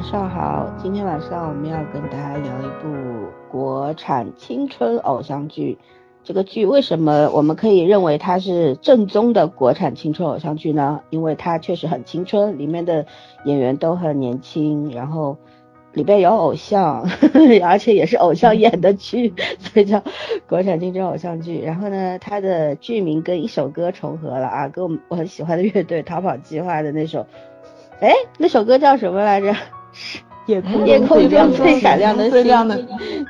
晚上好。今天晚上我们要跟大家聊一部国产青春偶像剧。这个剧为什么我们可以认为它是正宗的国产青春偶像剧呢？因为它确实很青春，里面的演员都很年轻，然后里边有偶像，而且也是偶像演的剧，所以叫国产青春偶像剧。然后呢，它的剧名跟一首歌重合了啊，跟我们我很喜欢的乐队逃跑计划的那首。哎，那首歌叫什么来着？夜空夜空中最闪亮的最亮的，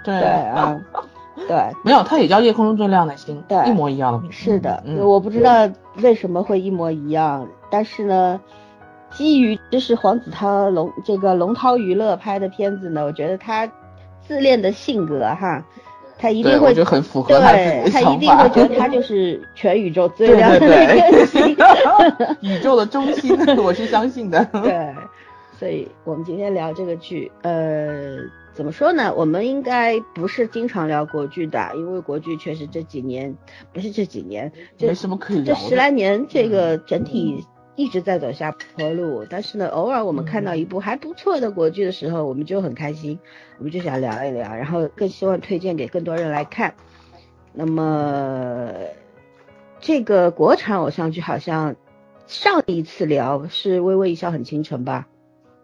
对啊，对，没有，它也叫夜空中最亮的星，对，一模一样的名字。是的，我不知道为什么会一模一样，但是呢，基于这是黄子韬龙这个龙涛娱乐拍的片子呢，我觉得他自恋的性格哈。他一定会，就很符合他他一定会觉得 他就是全宇宙最亮的那个星，宇宙的中心，我是相信的。对，所以我们今天聊这个剧，呃，怎么说呢？我们应该不是经常聊国剧的，因为国剧确实这几年不是这几年，没什么可以聊。这十来年，这个整体。一直在走下坡路，但是呢，偶尔我们看到一部还不错的国剧的时候，我们就很开心，我们就想聊一聊，然后更希望推荐给更多人来看。那么这个国产偶像剧好像上一次聊是《微微一笑很倾城》吧？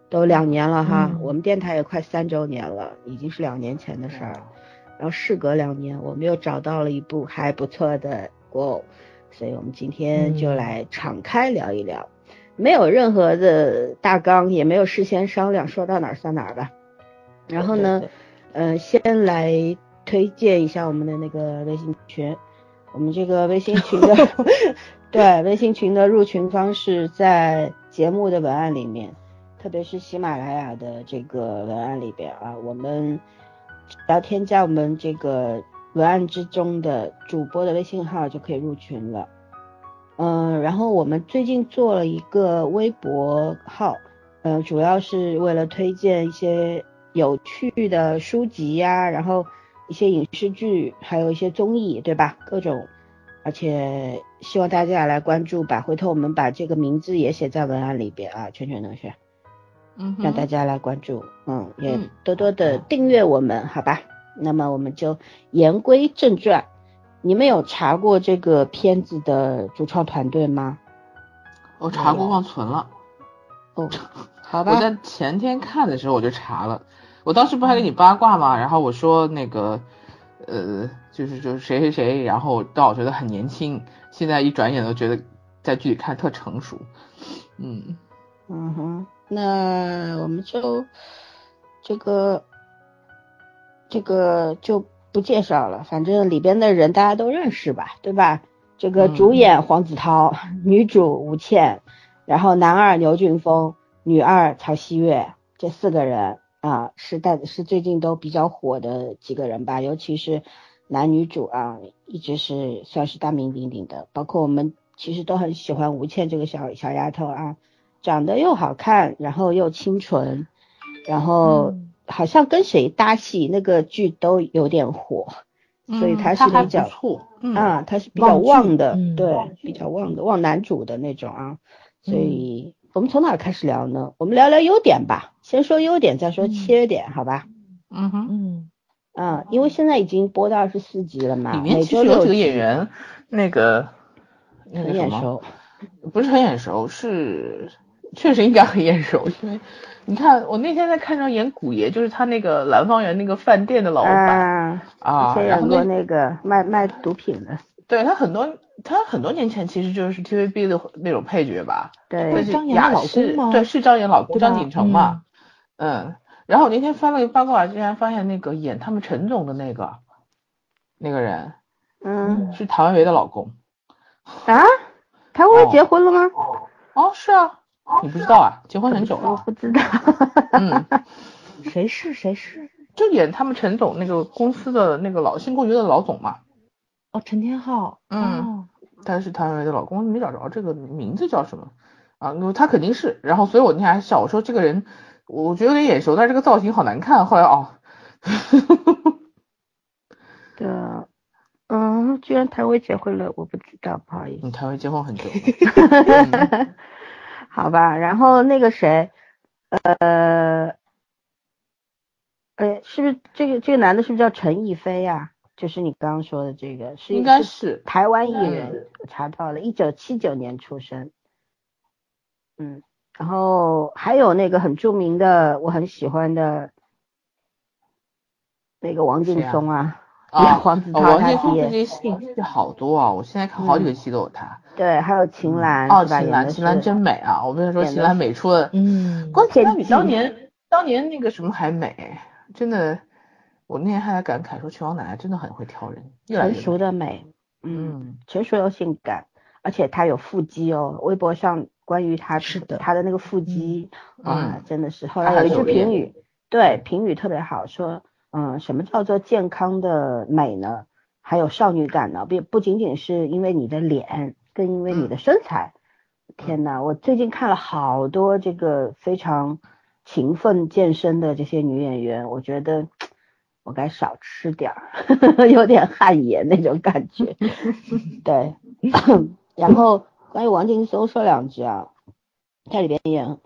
都两年了哈，我们电台也快三周年了，已经是两年前的事儿。然后事隔两年，我们又找到了一部还不错的国偶。所以我们今天就来敞开聊一聊，没有任何的大纲，也没有事先商量，说到哪儿算哪儿吧。然后呢，嗯，先来推荐一下我们的那个微信群，我们这个微信群的，对，微信群的入群方式在节目的文案里面，特别是喜马拉雅的这个文案里边啊，我们只要添加我们这个。文案之中的主播的微信号就可以入群了，嗯，然后我们最近做了一个微博号，嗯，主要是为了推荐一些有趣的书籍呀，然后一些影视剧，还有一些综艺，对吧？各种，而且希望大家来关注吧。回头我们把这个名字也写在文案里边啊，圈圈同学，嗯，让大家来关注，嗯，也多多的订阅我们，好吧？那么我们就言归正传，你们有查过这个片子的主创团队吗？我查过，忘存了。哦，好吧。我在前天看的时候我就查了，我当时不还给你八卦吗？然后我说那个，呃，就是就是谁谁谁，然后到我觉得很年轻，现在一转眼都觉得在剧里看特成熟。嗯嗯哼，那我们就这个。这个就不介绍了，反正里边的人大家都认识吧，对吧？这个主演黄子韬，女主吴倩，然后男二牛俊峰，女二曹曦月，这四个人啊，是带是最近都比较火的几个人吧，尤其是男女主啊，一直是算是大名鼎鼎的，包括我们其实都很喜欢吴倩这个小小丫头啊，长得又好看，然后又清纯，然后。好像跟谁搭戏，那个剧都有点火，所以他是比较啊，他是比较旺的，对，比较旺的，旺男主的那种啊。所以我们从哪开始聊呢？我们聊聊优点吧，先说优点，再说缺点，好吧？嗯哼，嗯，啊，因为现在已经播到二十四集了嘛，里面其实有几个演员，那个很眼熟，不是很眼熟，是确实应该很眼熟，因为。你看，我那天在看上演古爷，就是他那个兰芳园那个饭店的老板啊，然后那个卖卖毒品的，对他很多，他很多年前其实就是 TVB 的那种配角吧，对，是老公吗？对，是张岩老公张锦成嘛，嗯，然后我那天翻了个八卦，竟然发现那个演他们陈总的那个那个人，嗯，是谭维维的老公啊，谭维维结婚了吗？哦，是啊。你不知道啊？结婚很久了。我不知道。嗯，谁 是谁是？就演他们陈总那个公司的那个老新公寓的老总嘛。哦，陈天浩。嗯。他是谭维维的老公，没找着这个名字叫什么啊？他肯定是。然后，所以我那天还笑，我说这个人，我觉得有点眼熟，但这个造型好难看。后来哦。对啊。嗯，居然谭维结婚了，我不知道，不好意思。你谭维结婚很久。好吧，然后那个谁，呃，哎，是不是这个这个男的是不是叫陈逸飞呀？就是你刚刚说的这个，是应该是台湾艺人，查到了，一九七九年出生。嗯，然后还有那个很著名的，我很喜欢的那个王劲松啊，啊，黄子韬王劲松这些戏好多啊，我现在看好几个戏都有他。对，还有秦岚，哦，秦岚，秦岚真美啊！我跟你说，秦岚美出了，嗯，光秦岚比当年当年那个什么还美，真的。我那天还在感慨说，秦王奶奶真的很会挑人，成熟的美，嗯，成熟又性感，而且她有腹肌哦。微博上关于她是的，她的那个腹肌啊，真的是。后来有一句评语，对评语特别好，说，嗯，什么叫做健康的美呢？还有少女感呢？不不仅仅是因为你的脸，更因为你的身材。天呐，我最近看了好多这个非常勤奋健身的这些女演员，我觉得。我该少吃点儿，有点汗颜那种感觉。对，然后关于王劲松说两句啊，他里边演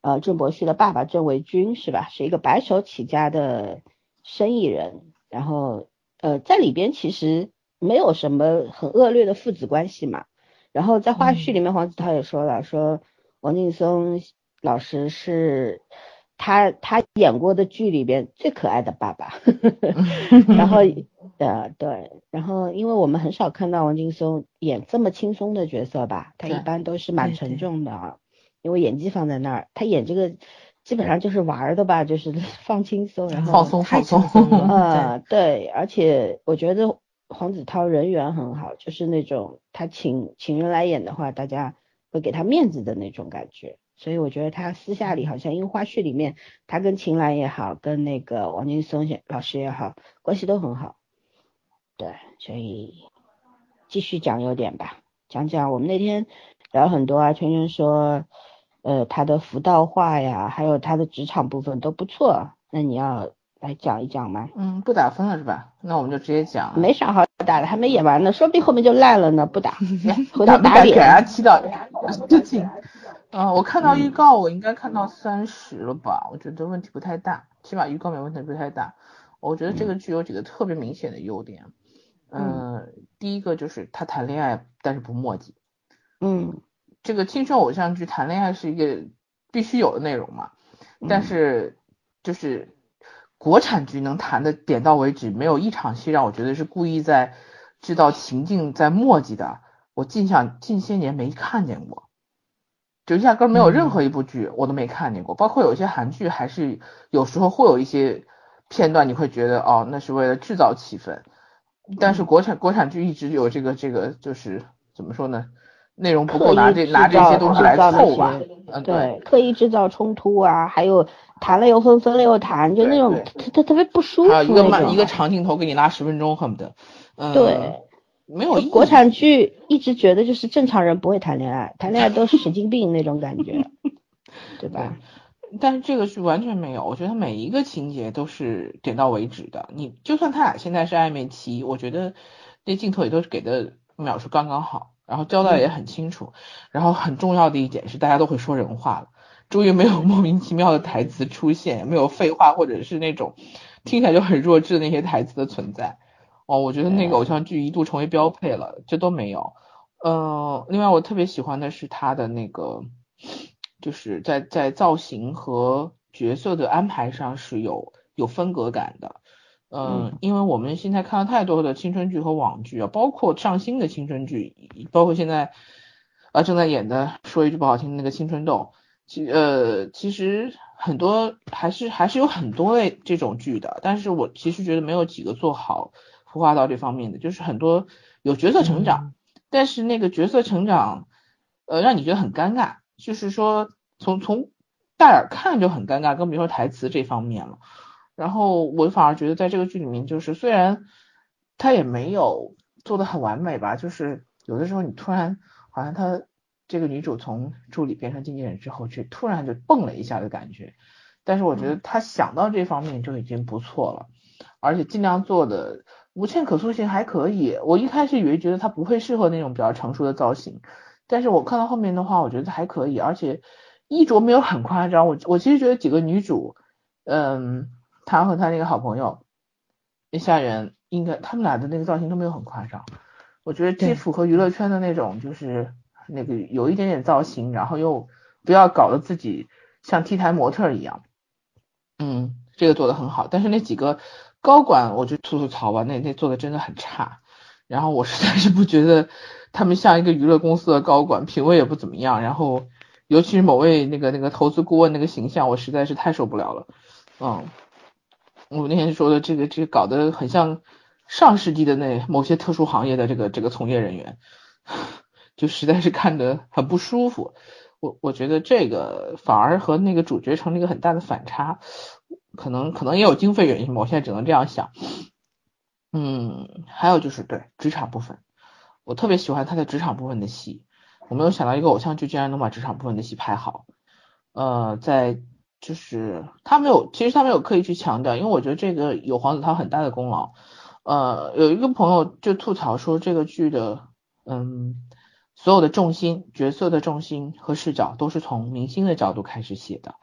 呃郑伯旭的爸爸郑维军是吧？是一个白手起家的生意人。然后呃在里边其实没有什么很恶劣的父子关系嘛。然后在花絮里面黄子韬也说了，说王劲松老师是。他他演过的剧里边最可爱的爸爸，然后 呃对，然后因为我们很少看到王劲松演这么轻松的角色吧，他一般都是蛮沉重的啊，因为演技放在那儿，他演这个基本上就是玩的吧，就是 放轻松，然后放松放松呃对，而且我觉得黄子韬人缘很好，就是那种他请请人来演的话，大家会给他面子的那种感觉。所以我觉得他私下里好像，因为花絮里面他跟秦岚也好，跟那个王劲松老师也好，关系都很好。对，所以继续讲优点吧，讲讲我们那天聊很多啊，圈圈说，呃，他的辅导话呀，还有他的职场部分都不错，那你要来讲一讲吗？嗯，不打分了是吧？那我们就直接讲。没啥好打的，还没演完呢，说不定后面就烂了呢，不打，回头打脸。给人 踢到，真行。嗯，我看到预告，我应该看到三十了吧？我觉得问题不太大，起码预告没问题不太大。我觉得这个剧有几个特别明显的优点。嗯，第一个就是他谈恋爱，但是不墨迹。嗯，这个青春偶像剧谈恋爱是一个必须有的内容嘛？但是就是国产剧能谈的点到为止，没有一场戏让我觉得是故意在制造情境在墨迹的。我近想近些年没看见过。就压根没有任何一部剧我都没看见过，包括有些韩剧还是有时候会有一些片段，你会觉得哦，那是为了制造气氛。但是国产国产剧一直有这个这个就是怎么说呢？内容不够拿这拿这些东西来凑吧。嗯，对，刻意制造冲突啊，还有谈了又分，分了又谈，就那种他他特别不舒服。还有一个慢一个长镜头给你拉十分钟，恨不得。嗯，对。没有国产剧一直觉得就是正常人不会谈恋爱，谈恋爱都是神经病那种感觉，对 吧？但是这个是完全没有，我觉得每一个情节都是点到为止的。你就算他俩现在是暧昧期，我觉得那镜头也都是给的秒数刚刚好，然后交代也很清楚。然后很重要的一点是，大家都会说人话了，终于没有莫名其妙的台词出现，没有废话或者是那种听起来就很弱智的那些台词的存在。哦，我觉得那个偶像剧一度成为标配了，这都没有。嗯，另外我特别喜欢的是他的那个，就是在在造型和角色的安排上是有有分隔感的。嗯，因为我们现在看了太多的青春剧和网剧啊，包括上新的青春剧，包括现在啊正在演的，说一句不好听的那个青春痘，其呃其实很多还是还是有很多类这种剧的，但是我其实觉得没有几个做好。孵化到这方面的，就是很多有角色成长，但是那个角色成长，呃，让你觉得很尴尬，就是说从从大眼看就很尴尬，更别说台词这方面了。然后我反而觉得在这个剧里面，就是虽然他也没有做的很完美吧，就是有的时候你突然好像他这个女主从助理变成经纪人之后，却突然就蹦了一下的感觉，但是我觉得他想到这方面就已经不错了，而且尽量做的。无欠可塑性还可以，我一开始以为觉得他不会适合那种比较成熟的造型，但是我看到后面的话，我觉得还可以，而且衣着没有很夸张。我我其实觉得几个女主，嗯，她和他那个好朋友一下人，应该他们俩的那个造型都没有很夸张。我觉得既符合娱乐圈的那种，就是那个有一点点造型，然后又不要搞得自己像 T 台模特一样。嗯，这个做的很好。但是那几个高管，我就吐吐槽吧，那那做的真的很差。然后我实在是不觉得他们像一个娱乐公司的高管，品味也不怎么样。然后尤其是某位那个那个投资顾问那个形象，我实在是太受不了了。嗯，我那天说的这个这个搞得很像。上世纪的那某些特殊行业的这个这个从业人员，就实在是看得很不舒服。我我觉得这个反而和那个主角成了一个很大的反差，可能可能也有经费原因吧，我现在只能这样想。嗯，还有就是对职场部分，我特别喜欢他的职场部分的戏。我没有想到一个偶像剧竟然能把职场部分的戏拍好。呃，在就是他没有，其实他没有刻意去强调，因为我觉得这个有黄子韬很大的功劳。呃，有一个朋友就吐槽说，这个剧的，嗯，所有的重心、角色的重心和视角都是从明星的角度开始写的，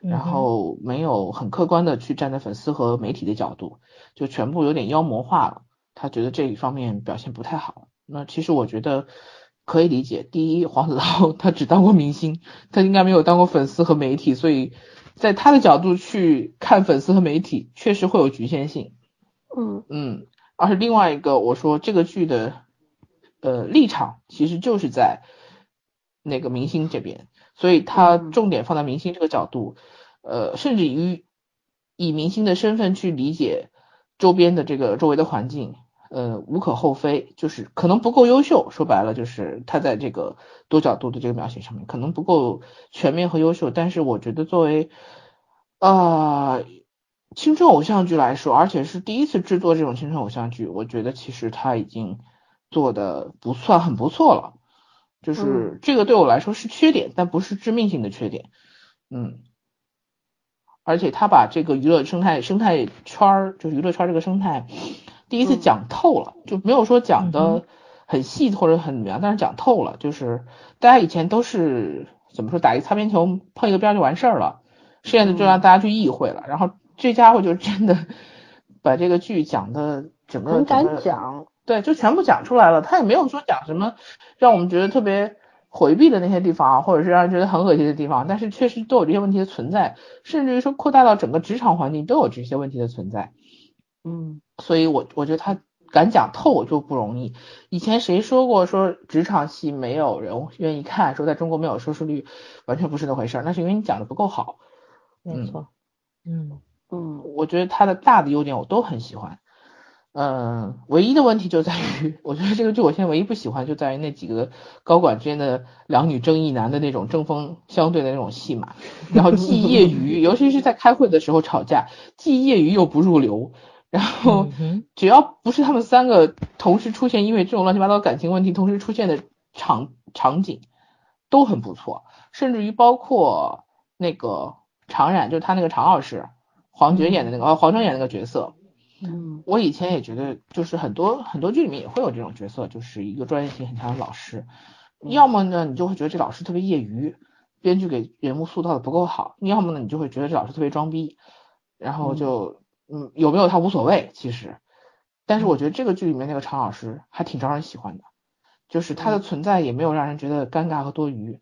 然后没有很客观的去站在粉丝和媒体的角度，就全部有点妖魔化了。他觉得这一方面表现不太好。那其实我觉得可以理解。第一，黄子韬 他只当过明星，他应该没有当过粉丝和媒体，所以在他的角度去看粉丝和媒体，确实会有局限性。嗯嗯。而是另外一个，我说这个剧的呃立场其实就是在那个明星这边，所以他重点放在明星这个角度，呃，甚至于以明星的身份去理解周边的这个周围的环境，呃，无可厚非，就是可能不够优秀，说白了就是他在这个多角度的这个描写上面可能不够全面和优秀，但是我觉得作为啊。青春偶像剧来说，而且是第一次制作这种青春偶像剧，我觉得其实他已经做的不算很不错了。就是这个对我来说是缺点，但不是致命性的缺点。嗯，而且他把这个娱乐生态生态圈儿，就娱乐圈这个生态，第一次讲透了，就没有说讲的很细或者很怎么样，但是讲透了。就是大家以前都是怎么说，打一擦边球碰一个边就完事儿了，现在就让大家去意会了，然后。这家伙就真的 把这个剧讲的整个很敢讲，对，就全部讲出来了。他也没有说讲什么让我们觉得特别回避的那些地方，或者是让人觉得很恶心的地方，但是确实都有这些问题的存在，甚至于说扩大到整个职场环境都有这些问题的存在。嗯，所以我我觉得他敢讲透就不容易。以前谁说过说职场戏没有人愿意看，说在中国没有收视率，完全不是那回事儿，那是因为你讲的不够好。没错，嗯。嗯，我觉得他的大的优点我都很喜欢，嗯，唯一的问题就在于，我觉得这个剧我现在唯一不喜欢就在于那几个高管之间的两女争一男的那种针锋相对的那种戏码，然后既业余，尤其是在开会的时候吵架，既业余又不入流，然后只要不是他们三个同时出现，因为这种乱七八糟感情问题同时出现的场场景都很不错，甚至于包括那个常染，就是他那个常老师。黄觉演的那个，哦，黄峥演那个角色，嗯，我以前也觉得，就是很多很多剧里面也会有这种角色，就是一个专业性很强的老师，要么呢，你就会觉得这老师特别业余，编剧给人物塑造的不够好，要么呢，你就会觉得这老师特别装逼，然后就，嗯，有没有他无所谓，其实，但是我觉得这个剧里面那个常老师还挺招人喜欢的，就是他的存在也没有让人觉得尴尬和多余，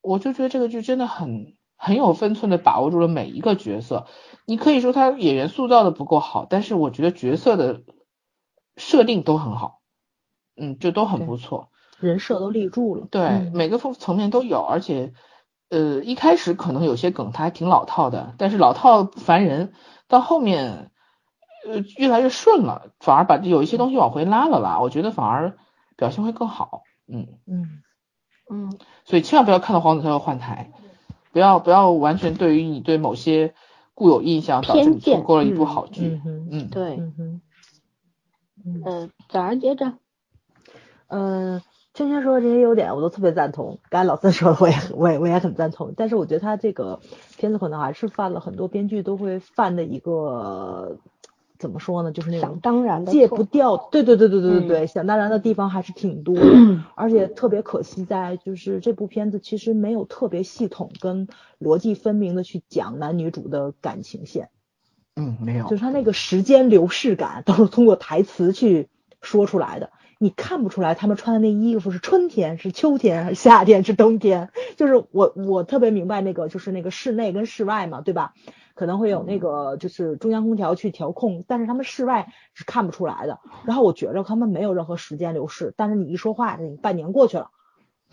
我就觉得这个剧真的很。很有分寸的把握住了每一个角色，你可以说他演员塑造的不够好，但是我觉得角色的设定都很好，嗯，就都很不错，人设都立住了，对，每个层层面都有，而且呃一开始可能有些梗他还挺老套的，但是老套烦人，到后面呃越来越顺了，反而把有一些东西往回拉了拉，我觉得反而表现会更好，嗯嗯嗯，所以千万不要看到黄子韬要换台。不要不要完全对于你对某些固有印象导致你错过了一部好剧。嗯，嗯对。嗯嗯，早上接着。嗯，芊芊说的这些优点我都特别赞同，刚才老四说的我也我也我也很赞同。但是我觉得他这个片子可能还是犯了很多编剧都会犯的一个怎么说呢，就是那种当然的戒不掉，对对对对对对对，想当然的地方还是挺多的，而且特别可惜在就是这部片子其实没有特别系统跟逻辑分明的去讲男女主的感情线。嗯，没有，就是他那个时间流逝感都是通过台词去说出来的，你看不出来他们穿的那衣服是春天是秋天还是夏天是冬天。就是我我特别明白那个就是那个室内跟室外嘛，对吧？可能会有那个就是中央空调去调控，但是他们室外是看不出来的。然后我觉着他们没有任何时间流逝，但是你一说话，你半年过去了，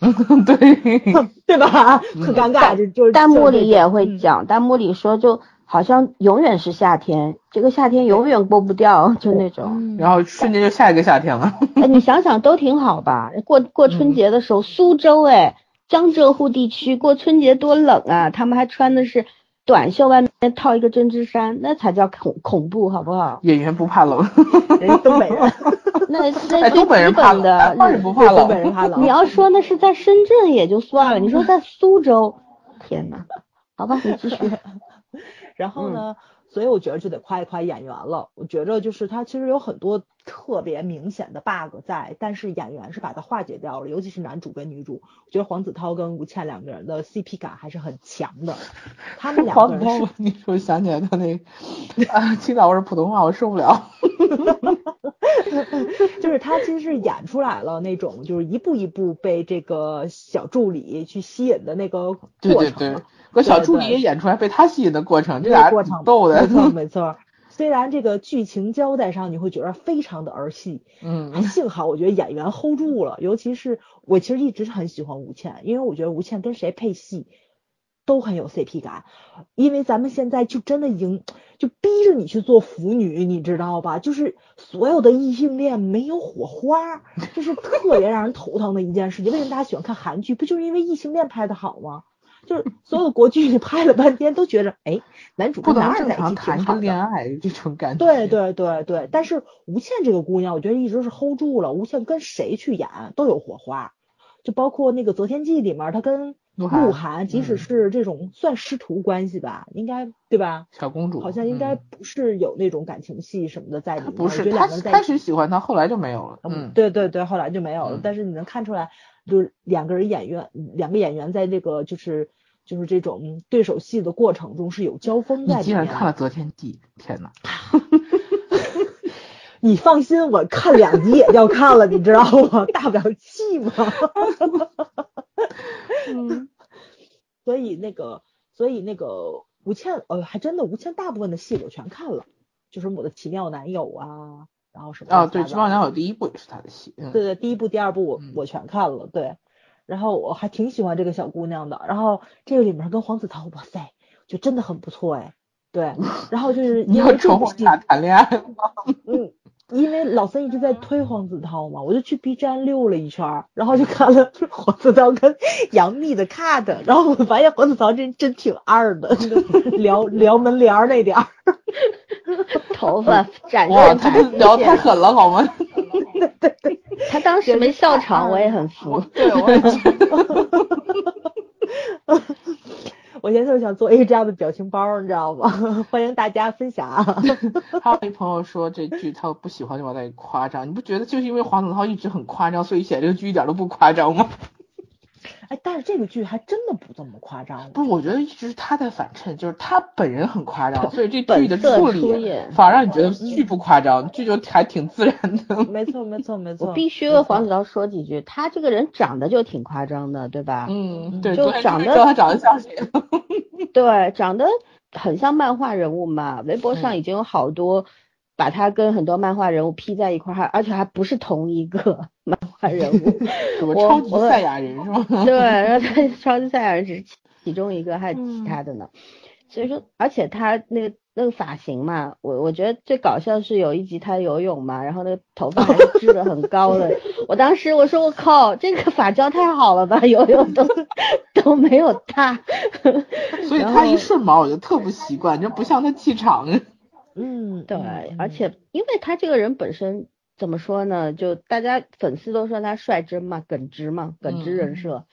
对 对吧？很尴尬，就就是弹幕里也会讲，弹幕里说就。好像永远是夏天，这个夏天永远过不掉，就那种。然后瞬间就下一个夏天了。哎，你想想都挺好吧？过过春节的时候，苏州哎，江浙沪地区过春节多冷啊！他们还穿的是短袖，外面套一个针织衫，那才叫恐恐怖，好不好？演员不怕冷，人东北人。那那东北人怕冷的，那不怕冷。东北人怕冷。你要说那是在深圳也就算了，你说在苏州，天呐，好吧，你继续。然后呢？所以我觉得就得夸一夸演员了。我觉着就是他其实有很多特别明显的 bug 在，但是演员是把它化解掉了。尤其是男主跟女主，我觉得黄子韬跟吴倩两个人的 CP 感还是很强的。他们两个人是，你说想起来他那啊，青岛味儿普通话我受不了。就是他其实是演出来了那种，就是一步一步被这个小助理去吸引的那个过程。对对对。和小助理也演出来被他吸引的过程，这俩过程逗的，没错 没错。虽然这个剧情交代上你会觉得非常的儿戏，嗯，幸好我觉得演员 hold 住了。尤其是我其实一直很喜欢吴倩，因为我觉得吴倩跟谁配戏都很有 CP 感。因为咱们现在就真的已经就逼着你去做腐女，你知道吧？就是所有的异性恋没有火花，这是特别让人头疼的一件事情。为什么大家喜欢看韩剧？不就是因为异性恋拍的好吗？就是所有国剧你拍了半天都觉着，哎，男主不能正常谈个恋爱这种感觉。对对对对，但是吴倩这个姑娘，我觉得一直是 hold 住了。吴倩跟谁去演都有火花，就包括那个《择天记》里面，她跟鹿晗，即使是这种算师徒关系吧，应该对吧？小公主好像应该不是有那种感情戏什么的在里面。不是，他开始喜欢他，后来就没有了。嗯，对对对，后来就没有了。但是你能看出来，就是两个人演员，两个演员在这个就是。就是这种对手戏的过程中是有交锋在里面。你竟然看了《择天记》，天呐！你放心，我看两集也要看了，你知道吗？大不了气嘛。嗯。所以那个，所以那个吴倩，呃，还真的吴倩大部分的戏我全看了，就是我的奇妙男友啊，然后什么。啊，对，奇妙男友第一部也是他的戏。对对，第一部、第二部我我全看了，对。然后我还挺喜欢这个小姑娘的，然后这个里面跟黄子韬，哇塞，就真的很不错哎，对，然后就是因为这部戏谈恋爱吗？嗯，因为老三一直在推黄子韬嘛，我就去 B 站溜了一圈，然后就看了黄子韬跟 杨幂的 cut，然后我发现黄子韬真真挺二的，撩撩门帘那点儿，头发展哇，他聊太狠了好吗？对对对。他当时没笑场，我也很服。对，我也。我现在就想做一个这样的表情包，你知道吗？欢迎大家分享。还有一朋友说这剧他不喜欢就往那里夸张，你不觉得就是因为黄子韬一直很夸张，所以写这个剧一点都不夸张吗？哎，但是这个剧还真的不这么夸张。不是，我觉得一直是他在反衬，就是他本人很夸张，所以这剧的处理反而让你觉得剧不夸张，剧就还挺自然的。没错，没错，没错。我必须为黄子韬说几句，他这个人长得就挺夸张的，对吧？嗯，对，就长得他长得像谁？对，长得很像漫画人物嘛。微博上已经有好多。把他跟很多漫画人物 P 在一块儿，还而且还不是同一个 漫画人物，什么超级赛亚人是吗？对，然后他超级赛亚人只是其中一个，还有其他的呢。所以说，而且他那个那个发型嘛，我我觉得最搞笑是有一集他游泳嘛，然后那个头发还是 支的很高的。我当时我说我靠，这个发胶太好了吧，游泳都都没有塌。所以他一顺毛我就特不习惯，就不像他气场。嗯，对，而且因为他这个人本身怎么说呢？就大家粉丝都说他率真嘛，耿直嘛，耿直人设，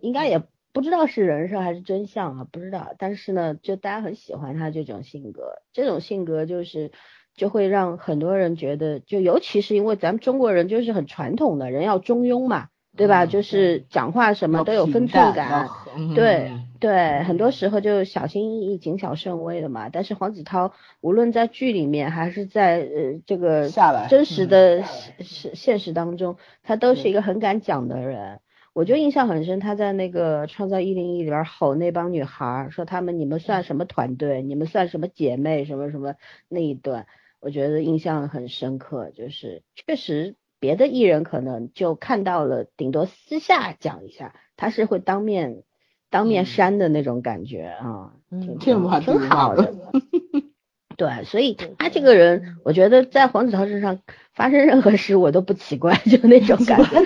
应该也不知道是人设还是真相啊，不知道。但是呢，就大家很喜欢他这种性格，这种性格就是就会让很多人觉得，就尤其是因为咱们中国人就是很传统的人要中庸嘛，对吧？就是讲话什么都有分寸感，对对，很多时候就小心翼翼、谨小慎微的嘛。但是黄子韬无论在剧里面还是在呃这个真实的现现实当中，他都是一个很敢讲的人。我就印象很深，他在那个《创造一零一》里边吼那帮女孩，说他们你们算什么团队？你们算什么姐妹？什么什么那一段，我觉得印象很深刻。就是确实别的艺人可能就看到了，顶多私下讲一下，他是会当面当面删的那种感觉啊，挺挺好的。对，所以他这个人，我觉得在黄子韬身上发生任何事我都不奇怪，就那种感觉。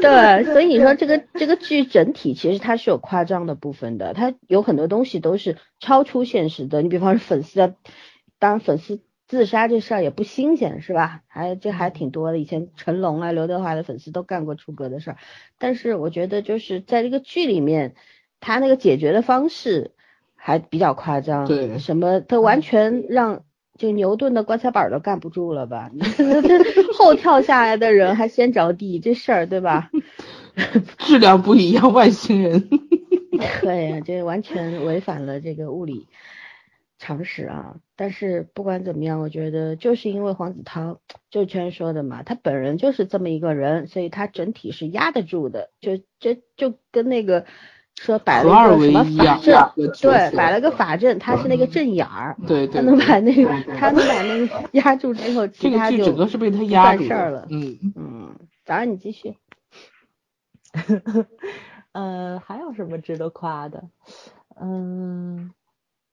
对，所以你说这个这个剧整体其实它是有夸张的部分的，它有很多东西都是超出现实的。你比方说粉丝的，当然粉丝自杀这事儿也不新鲜，是吧？还这还挺多的，以前成龙啊、刘德华的粉丝都干过出格的事儿。但是我觉得就是在这个剧里面，他那个解决的方式。还比较夸张，对，什么他完全让就牛顿的棺材板都干不住了吧？后跳下来的人还先着地，这事儿对吧？质量不一样，外星人。对呀，这完全违反了这个物理常识啊！但是不管怎么样，我觉得就是因为黄子韬，就圈说的嘛，他本人就是这么一个人，所以他整体是压得住的，就这就跟那个。说摆了一个什么法阵，对，摆了个法阵，他是那个阵眼儿，对对，他能把那个，他能把那个压住之后，其他就整个是被他压住了，嗯嗯，早上你继续，呃，还有什么值得夸的？嗯。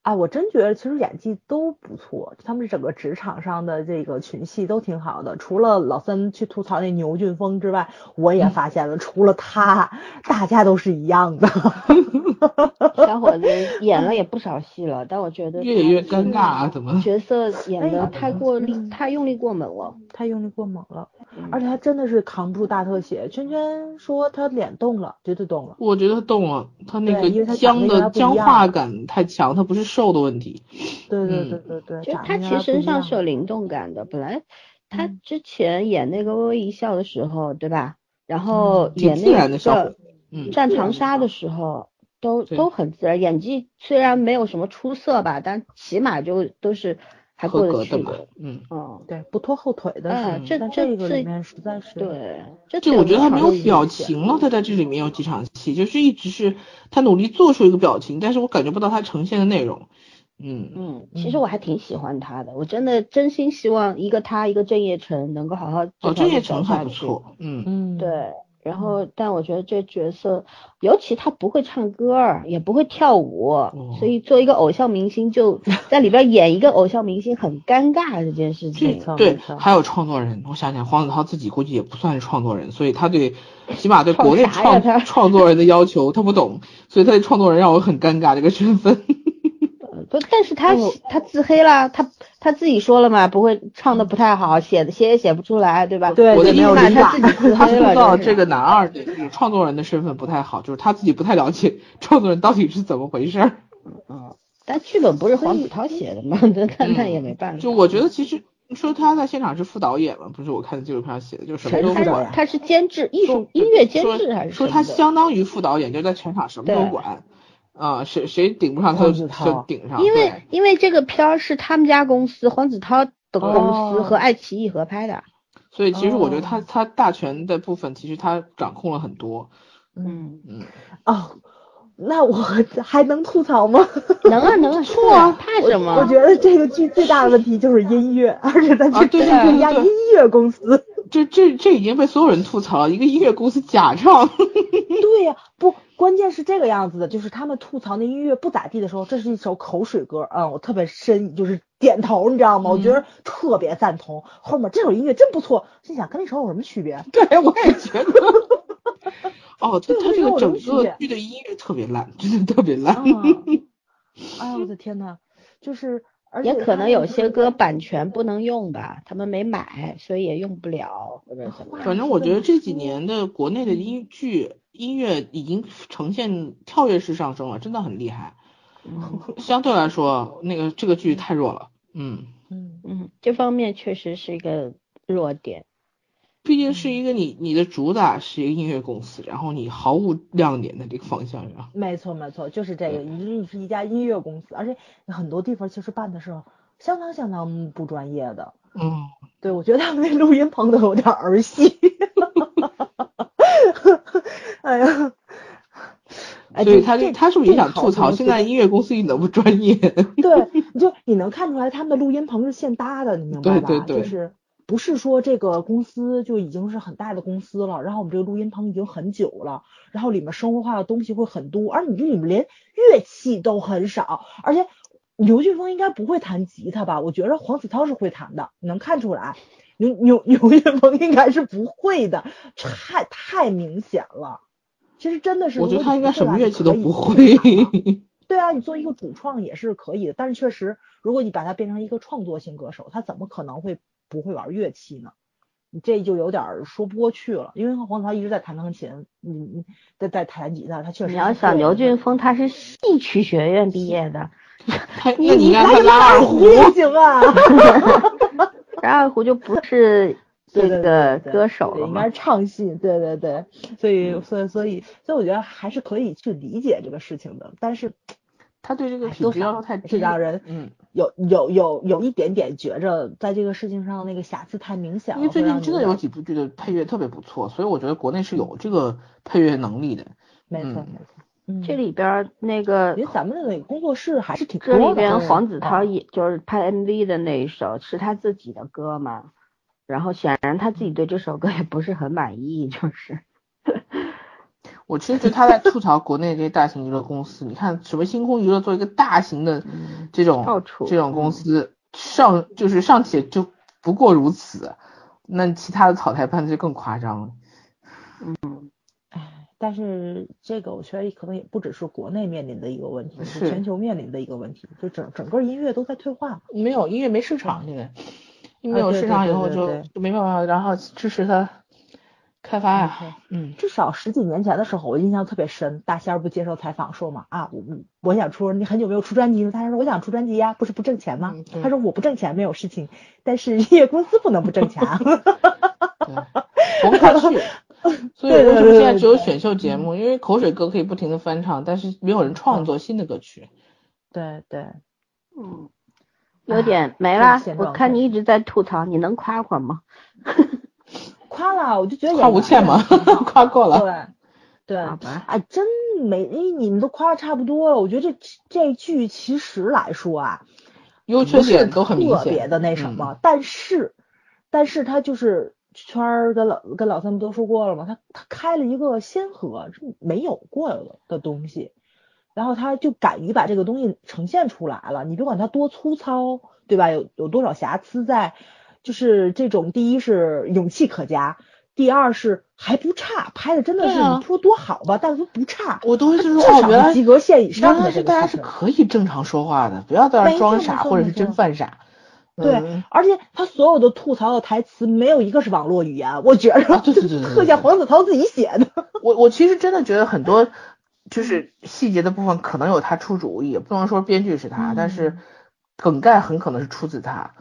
啊，我真觉得其实演技都不错，他们整个职场上的这个群戏都挺好的。除了老三去吐槽那牛俊峰之外，我也发现了，除了他，大家都是一样的。小伙子演了也不少戏了，但我觉得越演越尴尬啊，怎么角色演的太过力，太用力过猛了，太用力过猛了，而且他真的是扛不住大特写。圈圈说他脸动了，绝对动了。我觉得他动了，他那个僵的僵化感太强，他不是。瘦的问题，对对对对对，就他其实身上是有灵动感的。本来他之前演那个《微微一笑》的时候，对吧？然后演那个《战长沙》的时候，都都很自然。演技虽然没有什么出色吧，但起码就都是还过得去的。嗯嗯，对，不拖后腿的。嗯，这这个里面实在是对。就我觉得他没有表情了，他在这里面有几场戏，就是一直是他努力做出一个表情，但是我感觉不到他呈现的内容。嗯嗯，其实我还挺喜欢他的，我真的真心希望一个他一个郑业成能够好好哦，郑业成还不错，嗯嗯，对，然后但我觉得这角色，尤其他不会唱歌，也不会跳舞，所以做一个偶像明星就 在里边演一个偶像明星很尴尬这件事情。对，还有创作人，我想想，黄子韬自己估计也不算是创作人，所以他对起码对国内创 创作人的要求他不懂，所以他的创作人让我很尴尬这个身份。不，但是他他自黑了，他他自己说了嘛，不会唱的不太好，写的写也写不出来，对吧？对，我的意思他自己自黑了。知道这个男二的创作人的身份不太好，就是他自己不太了解创作人到底是怎么回事儿。嗯，但剧本不是黄子韬写的嘛，那那那也没办法。就我觉得其实说他在现场是副导演嘛，不是我看纪录片上写的，就什么都管。他是监制，艺术音乐监制还是？说他相当于副导演，就在全场什么都管。啊，谁谁顶不上他就顶上，因为因为这个片儿是他们家公司黄子韬的公司和爱奇艺合拍的，所以其实我觉得他他大权的部分其实他掌控了很多。嗯。嗯。哦，那我 还能吐槽吗？能 啊能啊，错啊，怕什么？我觉得这个剧最大的问题就是音乐，而且它这是一家音乐公司。这这这已经被所有人吐槽了，一个音乐公司假唱。对呀，不，关键是这个样子的，就是他们吐槽那音乐不咋地的时候，这是一首口水歌啊，我特别深，就是点头，你知道吗？我觉得特别赞同。后面这首音乐真不错，心想跟那首有什么区别？对，我也觉得。哦，他他这个整个剧的音乐特别烂，真的特别烂。哎呀，我的天呐，就是。也可能有些歌版权不能用吧，他们没买，所以也用不了或者怎么。反正我觉得这几年的国内的音剧音乐已经呈现跳跃式上升了，真的很厉害。相对来说，那个这个剧太弱了。嗯嗯。嗯，这方面确实是一个弱点。毕竟是一个你你的主打是一个音乐公司，然后你毫无亮点的这个方向上。没错没错，就是这个，你是一家音乐公司，而且很多地方其实办的是相当相当不专业的。嗯，对，我觉得他们那录音棚都有点儿戏。哎呀，所以他他是不是也想吐槽现在音乐公司一点都不专业？对，你就你能看出来他们的录音棚是现搭的，你明白吧？对对对，就是。不是说这个公司就已经是很大的公司了，然后我们这个录音棚已经很久了，然后里面生活化的东西会很多，而你这里面连乐器都很少，而且刘俊峰应该不会弹吉他吧？我觉得黄子韬是会弹的，你能看出来。刘刘刘俊峰应该是不会的，太太明显了。其实真的是，我觉得他应该什么乐器都不会。对啊，你做一个主创也是可以的，但是确实，如果你把它变成一个创作型歌手，他怎么可能会？不会玩乐器呢，你这就有点说不过去了。因为黄子韬一直在弹钢琴，你你在在弹吉他，他确实。你要想刘俊峰，他是戏曲学院毕业的 你你拉拉二胡也行啊。拉二胡就不是这个歌手了应该是唱戏。对对对，所以所以所以所以我觉得还是可以去理解这个事情的，但是。他对这个品质要求太低，让人嗯有有有有一点点觉着在这个事情上那个瑕疵太明显了。因为最近真的有几部剧的配乐特别不错，所以我觉得国内是有这个配乐能力的。没错没错，这里边那个，因为咱们那个工作室还是挺多的。这里边黄子韬也就是拍 MV 的那一首是他自己的歌嘛，然后显然他自己对这首歌也不是很满意，就是。我其实觉得他在吐槽国内这些大型娱乐公司，你看什么星空娱乐做一个大型的这种这种公司，尚就是尚且就不过如此，那其他的草台班子就更夸张了。嗯，哎，但是这个我觉得可能也不只是国内面临的一个问题，是全球面临的一个问题，就整整个音乐都在退化，没有音乐没市场现在，没有市场以后就就没办法，然后支持他。开发呀，嗯，至少十几年前的时候，我印象特别深。大仙儿不接受采访说嘛，啊，我我想出，你很久没有出专辑了。大仙说我想出专辑呀，不是不挣钱吗？他说我不挣钱没有事情，但是音乐公司不能不挣钱。红不去，所以为什么现在只有选秀节目？因为口水歌可以不停的翻唱，但是没有人创作新的歌曲。对对，嗯，有点没了。我看你一直在吐槽，你能夸会儿吗？夸了，我就觉得夸吴倩嘛，夸过了。对，对，哎，真没，你们都夸的差不多了。我觉得这这剧其实来说啊，优缺点都很明显。特别的那什么，但是，但是他就是圈儿跟老跟老三不都说过了吗？他他开了一个先河，没有过的东西，然后他就敢于把这个东西呈现出来了。你别管它多粗糙，对吧？有有多少瑕疵在。就是这种，第一是勇气可嘉，第二是还不差，拍的真的是你说多好吧，但是不差。我都是说，至少及格线以上的。是大家是可以正常说话的，不要在那装傻或者是真犯傻。对，而且他所有的吐槽的台词没有一个是网络语言，我觉着，对对对，特像黄子韬自己写的。我我其实真的觉得很多就是细节的部分可能有他出主意，不能说编剧是他，但是梗概很可能是出自他。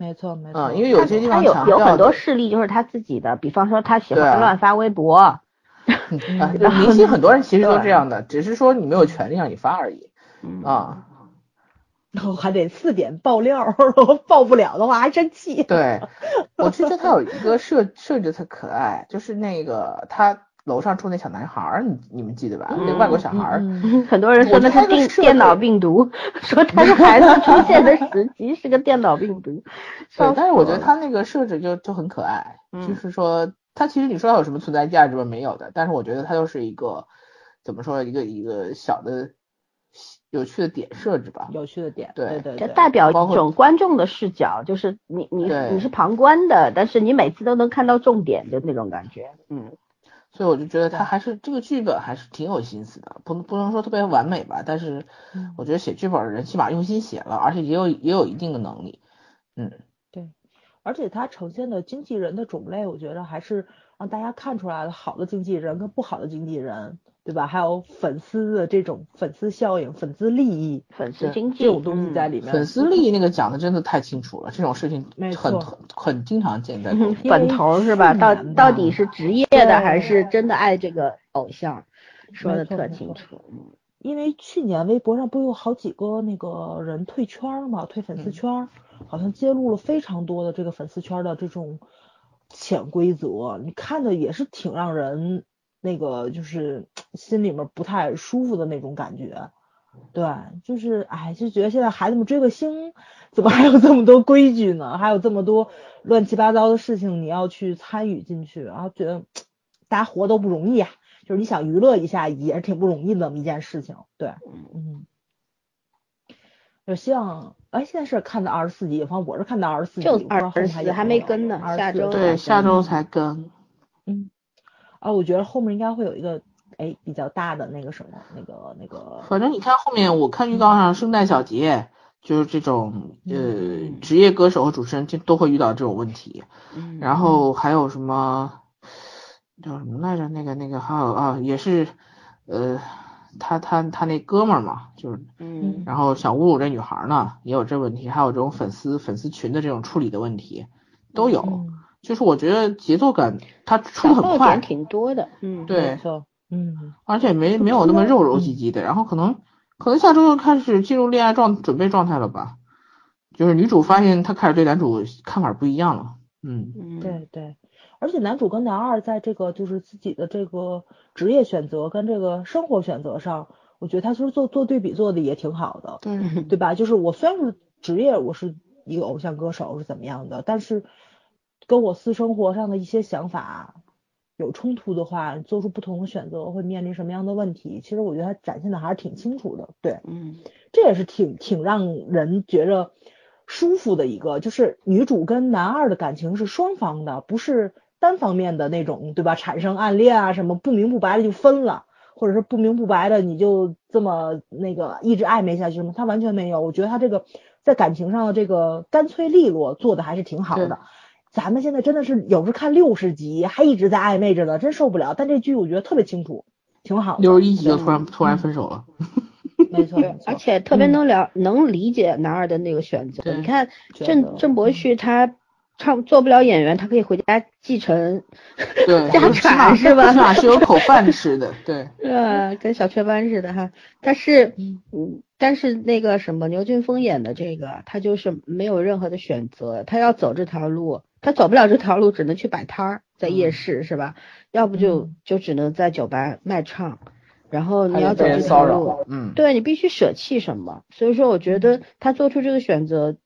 没错，没错，嗯，因为有些地方他有有很多事例就是他自己的，比方说他喜欢乱发微博，明星很多人其实都这样的，只是说你没有权利让你发而已，啊，然后还得四点爆料，爆不了的话还生气。对，我其实他有一个设设置特可爱，就是那个他。楼上住那小男孩儿，你你们记得吧？那个外国小孩儿，很多人说那是电电脑病毒，说他是孩子出现的时机是个电脑病毒。对，但是我觉得他那个设置就就很可爱，就是说他其实你说他有什么存在价值吗？没有的，但是我觉得他就是一个怎么说一个一个小的有趣的点设置吧。有趣的点，对对，对代表一种观众的视角，就是你你你是旁观的，但是你每次都能看到重点的那种感觉，嗯。所以我就觉得他还是这个剧本还是挺有心思的，不不能说特别完美吧，但是我觉得写剧本的人起码用心写了，而且也有也有一定的能力，嗯，对，而且他呈现的经纪人的种类，我觉得还是让大家看出来了好的经纪人跟不好的经纪人对吧？还有粉丝的这种粉丝效应、粉丝利益、粉丝经济这种东西在里面。粉丝利益那个讲的真的太清楚了，这种事情很很很经常见在嗯国内。本头是吧？到到底是职业的还是真的爱这个偶像，说的特清楚。嗯因为去年微博上不有好几个那个人退圈儿嘛，退粉丝嗯圈儿，好像揭露了非常多的这个粉丝圈儿的这种潜规则，你看的也是挺让人那个就是 心里面不太舒服的那种感觉。对，就是哎，就觉得现在孩子们追个星，怎么还有这么多规矩呢？还有这么多乱七八糟的事情你要去参与进去，然后觉得 大家活都不容易啊。就是你想娱乐一下也是挺不容易的一件事情，对，嗯，就希望，哎，现在是看到二十四集，反正我是看到二十四集，就我不知道后面24有还没跟呢下周对，下周才更。嗯，啊，我觉得后面应该会有一个，哎，比较大的那个什么，那个那个，反正你看后面，我看预告上圣诞小节，就是这种呃嗯职业歌手和主持人就都会遇到这种问题。嗯然后还有什么叫什么来着？那个那个还有啊，也是呃，他他他那哥们儿嘛，就是嗯然后想侮辱这女孩儿呢，也有这问题，还有这种粉丝粉丝群的这种处理的问题都有。嗯，就是我觉得节奏感它出的很快挺多的。嗯，对没错，嗯，而且没没有那么肉肉唧唧的。然后可能可能下周又开始进入恋爱状准备状态了吧？就是女主发现她开始对男主看法不一样了。嗯，嗯，对对，而且男主跟男二在这个就是自己的这个职业选择跟这个生活选择上，我觉得他其实做做对比做的也挺好的。对，对吧？就是我虽然是职业，我是一个偶像歌手是怎么样的，但是跟我私生活上的一些想法有冲突的话，做出不同的选择会面临什么样的问题？其实我觉得他展现的还是挺清楚的，对，嗯这也是挺挺让人觉着舒服的一个，就是女主跟男二的感情是双方的，不是单方面的那种，对吧？产生暗恋啊什么不明不白的就分了。或者是不明不白的，你就这么那个一直暧昧下去什么？他完全没有，我觉得他这个在感情上的这个干脆利落做的还是挺好对的。咱们现在真的是有时候看六十集还一直在暧昧着呢，真受不了。但这剧我觉得特别清楚，挺好的。六十一集就突然突然分手了。没错，而且特别能了、能理解男二的那个选择。你看郑郑伯旭他唱做不了演员，他可以回家继承，对，家产是吧起码是有口饭吃的。对，呃，跟小雀斑似的哈。但是但是那个什么牛俊峰演的这个，他就是没有任何的选择，他要走这条路，他走不了这条路，只能去摆摊儿，在夜嗯市是吧？要不就嗯就只能在酒吧卖唱，然后你要走这条路，。嗯，对你必须舍弃什么。所以说，我觉得他做出这个选择，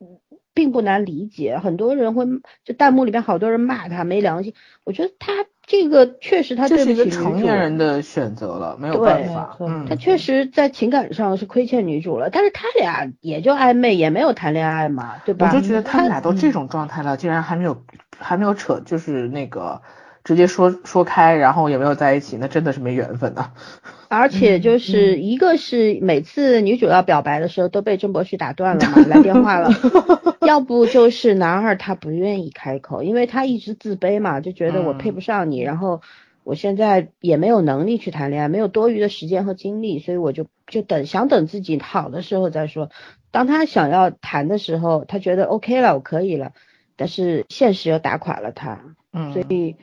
嗯并不难理解。很多人会，就弹幕里边好多人骂他没良心。我觉得他这个确实他这对不起女是一个成年，人的选择了，没有办法。嗯，他确实在情感上是亏欠女主了。但是他俩也就暧昧，也没有谈恋爱嘛，对吧？我就觉得他们俩都嗯这种状态了，竟然还没有还没有扯，就是那个直接说说开，然后也没有在一起，那真的是没缘分呐。而且嗯就是一个是每次女主要表白的时候都被郑柏旭打断了嘛，来电话了，要不就是男二他不愿意开口，因为他一直自卑嘛，就觉得我配不上你，然后我现在也没有能力去谈恋爱，没有多余的时间和精力，所以我就就等想等自己好的时候再说。当他想要谈的时候，他觉得 OK 了，我可以了，但是现实又打垮了他，嗯，所以，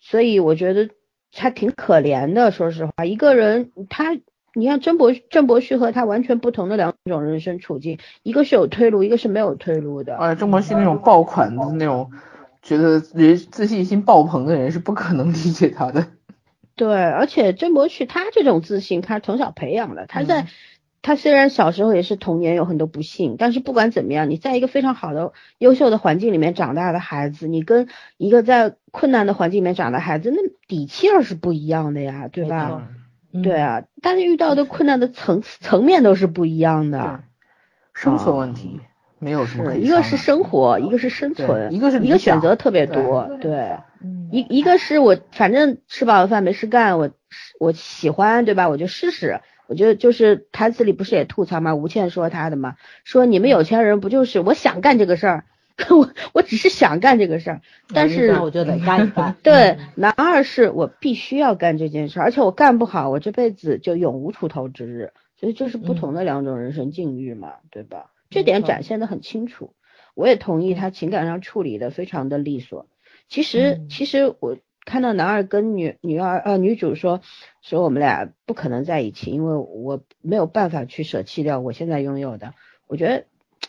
所以我觉得他挺可怜的。说实话，一个人他，你像郑伯郑伯旭和他完全不同的两种人生处境，一个是有退路，一个是没有退路的。呃，郑伯旭那种爆款的那种，觉得人自信心爆棚的人是不可能理解他的。对，而且郑伯旭他这种自信，他从小培养的。他在、嗯他虽然小时候也是童年有很多不幸，但是不管怎么样，你在一个非常好的、优秀的环境里面长大的孩子，你跟一个在困难的环境里面长大的孩子，那底气儿是不一样的呀，对吧？嗯对啊，但是遇到的困难的层次层面都是不一样的。生存问题没有什么一个是生活，一个是生存，一个是一个选择特别多，对，嗯一一个是我反正吃饱了饭没事干，我我喜欢对吧？我就试试。我觉得就是台词里不是也吐槽吗？吴倩说他的嘛，说你们有钱人不就是我想干这个事儿，我我只是想干这个事儿，但是那我就得干一干。对，男二是我必须要干这件事儿，而且我干不好，我这辈子就永无出头之日。所以这是不同的两种人生境遇嘛，对吧？这点展现的很清楚。我也同意他情感上处理的非常的利索。其实，其实我看到男二跟女女二呃女主说说我们俩不可能在一起，因为我没有办法去舍弃掉我现在拥有的。我觉得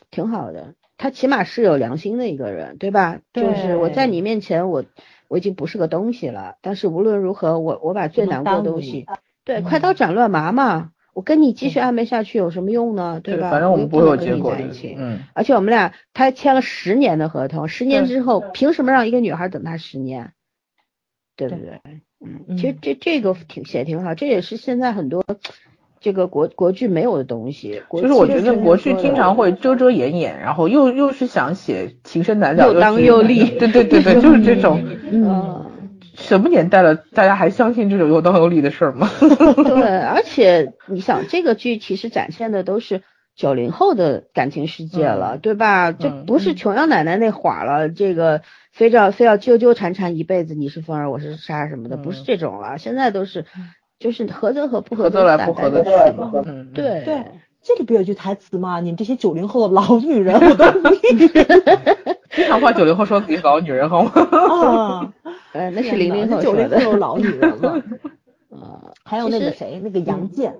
挺好的，他起码是有良心的一个人，对吧？就是我在你面前，我我已经不是个东西了。但是无论如何，我我把最难过的东西，对，快刀斩乱麻嘛。我跟你继续暧昧下去有什么用呢？对吧？反正我们不会有结果的。嗯。而且我们俩他签了十年的合同，十年之后凭什么让一个女孩等他十年？对不对？嗯，其实这这个挺写挺好，这也是现在很多这个国国剧没有的东西。就是我觉得国剧经常会遮遮掩掩，然后又又是想写情深难了，又当又立。对对对对，就是这种。嗯。什么年代了，大家还相信这种有当有理的事儿吗？对，而且你想，这个剧其实展现的都是九零后的感情世界了，对吧？这不是琼瑶奶奶那会儿了，这个非要非要纠纠缠缠一辈子，你是风儿，我是沙什么的，不是这种了。现在都是就是合则合，不合则来，不合则去。对对，这里不有句台词吗？你们这些九零后的老女人，我都经常话九零后说自己老女人，好吗？啊。呃，那是零零后九零后老女人了。呃，还有那个谁，那个杨建，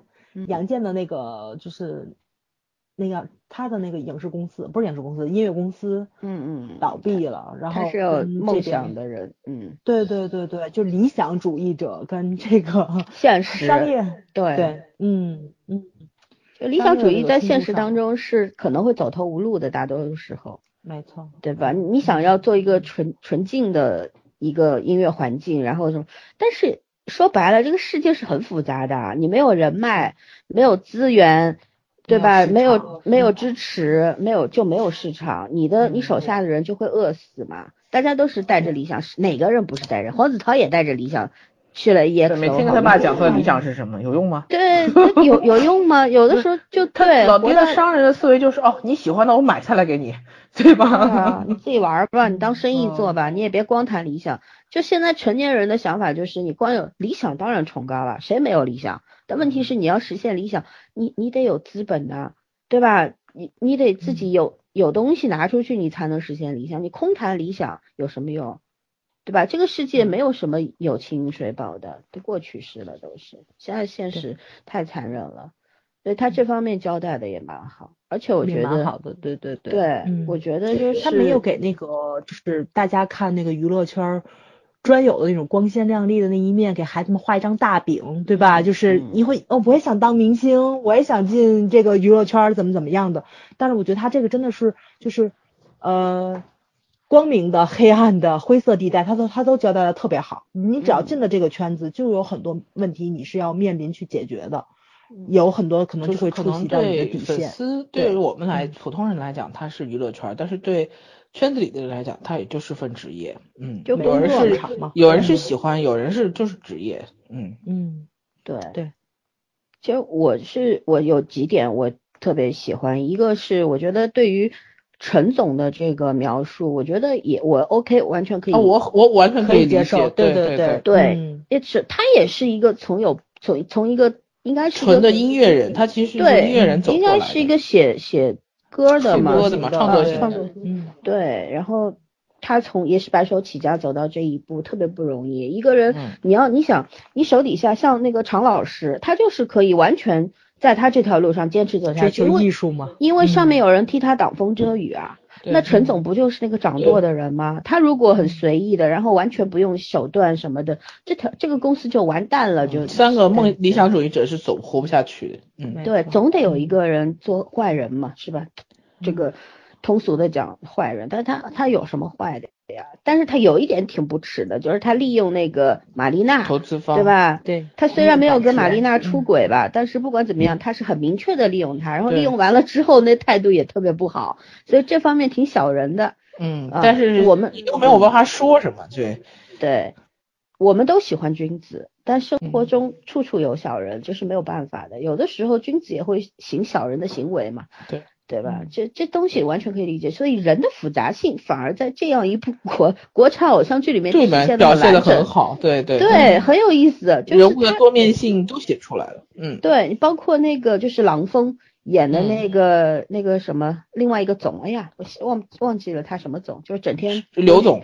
杨建的那个就是那个他的那个影视公司，不是影视公司，音乐公司，嗯嗯，倒闭了。然后他是有梦想的人，嗯，对对对对，就理想主义者跟这个 现实 商业，对对，嗯嗯，就理想主义在现实当中是可能会走投无路的，大多数时候，没错，对吧？你想要做一个纯纯净的。一个音乐环境，然后什么？但是说白了，这个世界是很复杂的。你没有人脉，没有资源，对吧？没有没有支持，没有就没有市场。你的你手下的人就会饿死嘛。大家都是带着理想，哪个人不是带着？黄子韬也带着理想去了 EXO。没听他爸讲他的理想是什么？有用吗？对，有有用吗？有的时候就 对。老爹的商人的思维就是哦，你喜欢的我买下来给你。对吧？你自己玩吧，你当生意做吧，你也别光谈理想。就现在成年人的想法就是，你光有理想当然崇高了，谁没有理想？但问题是你要实现理想，你你得有资本的，对吧？你你得自己有有东西拿出去，你才能实现理想。你空谈理想有什么用？对吧？这个世界没有什么有情水宝的，都过去式了，都是。现在现实太残忍了。所以他这方面交代的也蛮好，而且我觉得蛮好的，对对对，对，我觉得就是他没有给那个就是大家看那个娱乐圈专有的那种光鲜亮丽的那一面，给孩子们画一张大饼，对吧？就是你会哦，我也想当明星，我也想进这个娱乐圈，怎么怎么样的。但是我觉得他这个真的是就是呃光明的、黑暗的、灰色地带，他都他都交代的特别好。你只要进了这个圈子，就有很多问题你是要面临去解决的。有很多可能就会触及到你的底线。粉丝对于我们来普通人来讲，他是娱乐圈，但是对圈子里的人来讲，他也就是份职业。嗯，就有人是有人是喜欢，有人是就是职业。嗯嗯，对对。其实我是我有几点我特别喜欢，一个是我觉得对于陈总的这个描述，我觉得也我 OK，完全可以。我我完全可以接受。对对对对，也是他也是一个从有从从一个。应该是纯的音乐人，他其实是音乐人走应该是一个写写歌的嘛，歌的嘛，创作创作，嗯，对。然后他从也是白手起家走到这一步，特别不容易。一个人，你要你想，你手底下像那个常老师，他就是可以完全在他这条路上坚持走下去，追求艺术嘛。因为上面有人替他挡风遮雨啊。那陈总不就是那个掌舵的人吗？他如果很随意的，然后完全不用手段什么的，这条这个公司就完蛋了。就三个梦理想主义者是走活不下去的。嗯，对，总得有一个人做坏人嘛，是吧？这个通俗的讲坏人，但是他他有什么坏的呀？但是他有一点挺不耻的，就是他利用那个玛丽娜投资方，对吧？对，他虽然没有跟玛丽娜出轨吧，但是不管怎么样，他是很明确的利用她，然后利用完了之后，那态度也特别不好，所以这方面挺小人的。嗯，但是我们都没有办法说什么，对对，我们都喜欢君子，但生活中处处有小人，这是没有办法的。有的时候君子也会行小人的行为嘛。对。对吧？这这东西完全可以理解。所以人的复杂性反而在这样一部国 国产偶像剧里面体现表现的很好，对对对，很有意思。就是人物的多面性都写出来了，嗯，对你包括那个就是郎峰。演的那个那个什么，另外一个总，哎呀，我忘忘记了他什么总，就是整天刘总，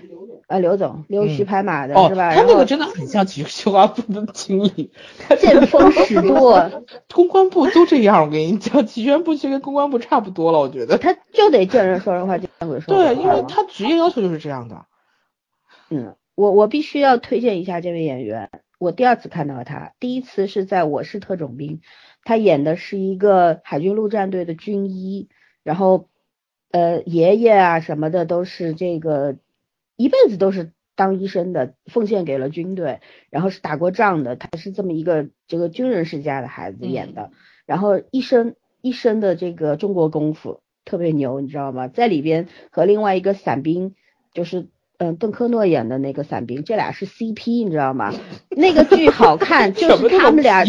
啊刘总溜须拍马的是吧？他那个真的很像企企划部的经理，见风使舵，公关部都这样，我跟你讲，企宣部其实跟公关部差不多了，我觉得。他就得见人说人话，见鬼说鬼话对，因为他职业要求就是这样的。嗯，我我必须要推荐一下这位演员，我第二次看到他，第一次是在我是特种兵。他演的是一个海军陆战队的军医，然后，呃，爷爷啊什么的都是这个一辈子都是当医生的，奉献给了军队，然后是打过仗的，他是这么一个这个军人世家的孩子演的，然后一身一身的这个中国功夫特别牛，你知道吗？在里边和另外一个伞兵，就是嗯邓科诺演的那个伞兵，这俩是 CP，你知道吗？那个剧好看，就是他们俩。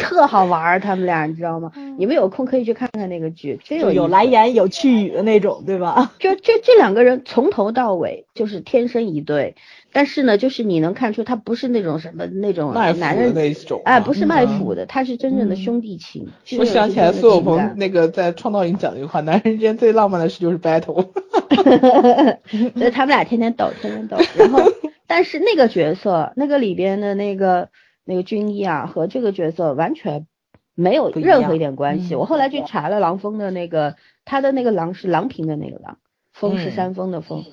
特好玩儿，他们俩你知道吗？你们有空可以去看看那个剧，真有有来言有去语的那种，对吧？就就这两个人从头到尾就是天生一对，但是呢，就是你能看出他不是那种什么那种男人那种，哎，不是卖腐的，他是真正的兄弟情。我想起来苏有朋那个在创造营讲的一句话：男人之间最浪漫的事就是 battle。所以他们俩天天斗，天天斗。然后，但是那个角色，那个里边的那个。那个军医啊，和这个角色完全没有任何一点关系。我后来去查了郎峰的那个，他的那个郎是郎平的那个郎，峰是山峰的峰。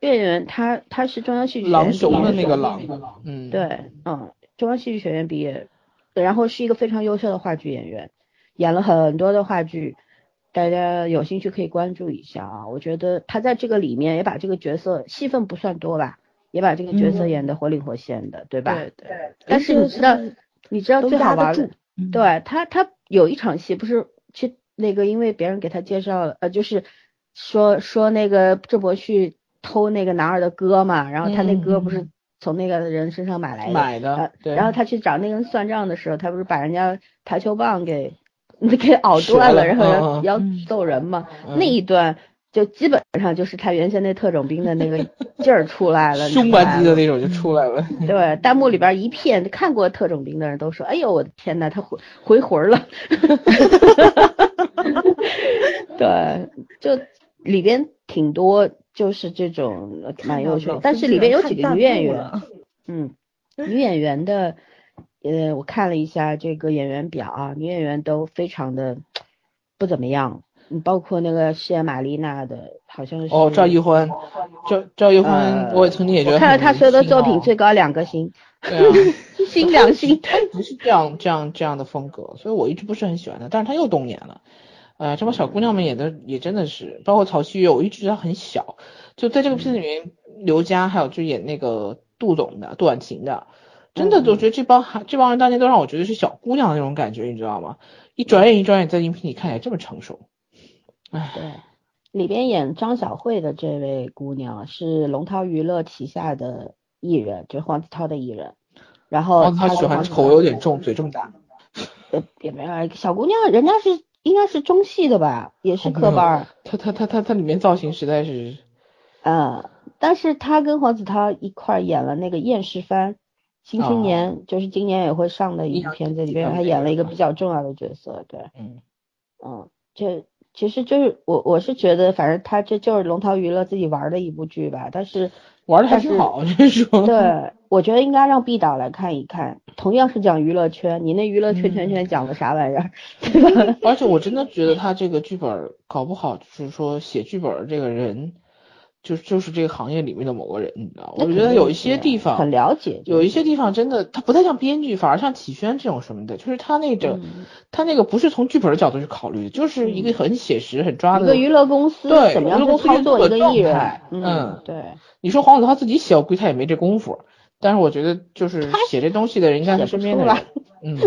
演员他他是中央戏剧学院郎雄的那个郎，嗯，对，嗯，中央戏剧学院毕业，然后是一个非常优秀的话剧演员，演了很多的话剧，大家有兴趣可以关注一下啊。我觉得他在这个里面也把这个角色戏份不算多吧。也把这个角色演得活灵活现的，对吧？对对。但是你知道，你知道最好玩的，对他，他有一场戏不是去那个，因为别人给他介绍了，呃，就是说说那个郑伯旭偷那个男二的歌嘛，然后他那歌不是从那个人身上买来的，买的，对。然后他去找那个人算账的时候，他不是把人家台球棒给 给咬断了，然后要要揍人嘛，那一段。就基本上就是他原先那特种兵的那个劲儿出来了，凶吧唧的那种就出来了。对，弹幕里边一片看过特种兵的人都说：“哎呦，我的天呐，他回回魂了。”对，就里边挺多就是这种蛮有趣，但是里边有几个女演员，嗯，女演员的，呃，我看了一下这个演员表啊，女演员都非常的不怎么样。嗯，包括那个饰演玛丽娜的，好像是哦，赵奕欢，赵赵奕欢，我曾经也觉得看了他所有的作品，最高两个星，对啊，星两星，他不是这样这样这样的风格，所以我一直不是很喜欢他，但是他又动演了，呃，这帮小姑娘们演的也真的是，包括曹曦月，我一直觉得很小，就在这个片子里面，刘佳还有就演那个杜总的杜婉晴的，真的，我觉得这帮还这帮人当年都让我觉得是小姑娘的那种感觉，你知道吗？一转眼一转眼，在荧屏里看起来这么成熟。哎，对，里边演张小慧的这位姑娘是龙涛娱乐旗下的艺人，就是黄子韬的艺人。然后她喜欢口味有点重，嘴这么大。呃，也没有，小姑娘，人家是应该是中戏的吧，也是科班。她她她她她里面造型实在是。嗯，但是她跟黄子韬一块演了那个《厌世番》，新青年就是今年也会上的一部片子里边，他演了一个比较重要的角色。对，嗯嗯，这。其实就是我我是觉得，反正他这就是龙涛娱乐自己玩的一部剧吧，但是玩的还挺好，是说。对，我觉得应该让毕导来看一看，同样是讲娱乐圈，你那娱乐圈圈圈讲的啥玩意儿，对吧？而且我真的觉得他这个剧本搞不好，就是说写剧本这个人。就就是这个行业里面的某个人，你知道？我觉得有一些地方很了解，有一些地方真的他不太像编剧，反而像启轩这种什么的，就是他那个他那个不是从剧本的角度去考虑，就是一个很写实、很抓的。一个娱乐公司对，怎么样操作一个艺人？嗯，对。你说黄子韬自己写，我估计他也没这功夫。但是我觉得，就是写这东西的人应该是身边的人。嗯，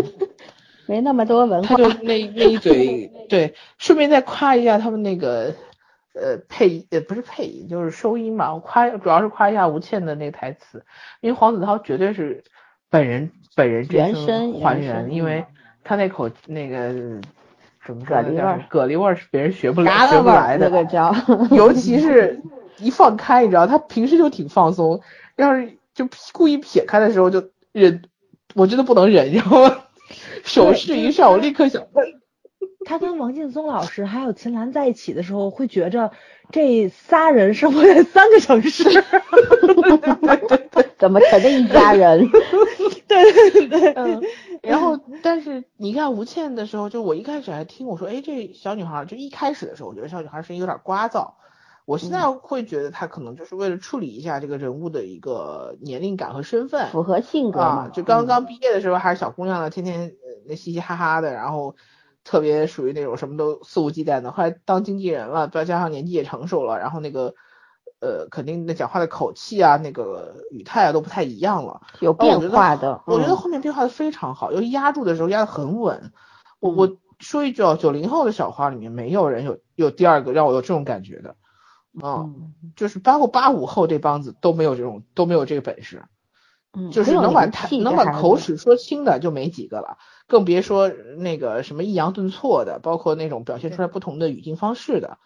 没那么多文化。他就那那一嘴，对，顺便再夸一下他们那个。呃，配呃不是配音，就是收音嘛。我夸主要是夸一下吴倩的那个台词，因为黄子韬绝对是本人本人原声还原，因为他那口那个什么蛤蜊味儿蛤蜊味儿是别人学不嘎来学了味儿那不来的，个叫，尤其是一放开，你知道，他平时就挺放松，要是就故意撇开的时候就忍，我真的不能忍，然后？手势一上，我立刻想，他跟王劲松老师还有秦岚在一起的时候，会觉着这仨人生活在三个城市。怎么成了一家人？对对对，嗯，然后但是你看吴倩的时候，就我一开始还听我说，哎，这小女孩儿就一开始的时候，我觉得小女孩儿声音有点聒噪。我现在会觉得她可能就是为了处理一下这个人物的一个年龄感和身份，符合性格嘛，？啊就刚刚毕业的时候还是小姑娘呢，天天呃那嘻嘻哈哈的，然后特别属于那种什么都肆无忌惮的。后来当经纪人了，再加上年纪也成熟了，然后那个呃肯定那讲话的口气啊，那个语态啊都不太一样了。有变化的。我觉得嗯后面变化的非常好，尤其压住的时候压得很稳。我嗯我说一句哦，九零后的小花里面没有人有有第二个让我有这种感觉的，嗯，就是包括八五后这帮子都没有这种都没有这个本事。嗯，就是能把能把口齿说清的就没几个了，更别说那个什么抑扬顿挫的，包括那种表现出来不同的语境方式的，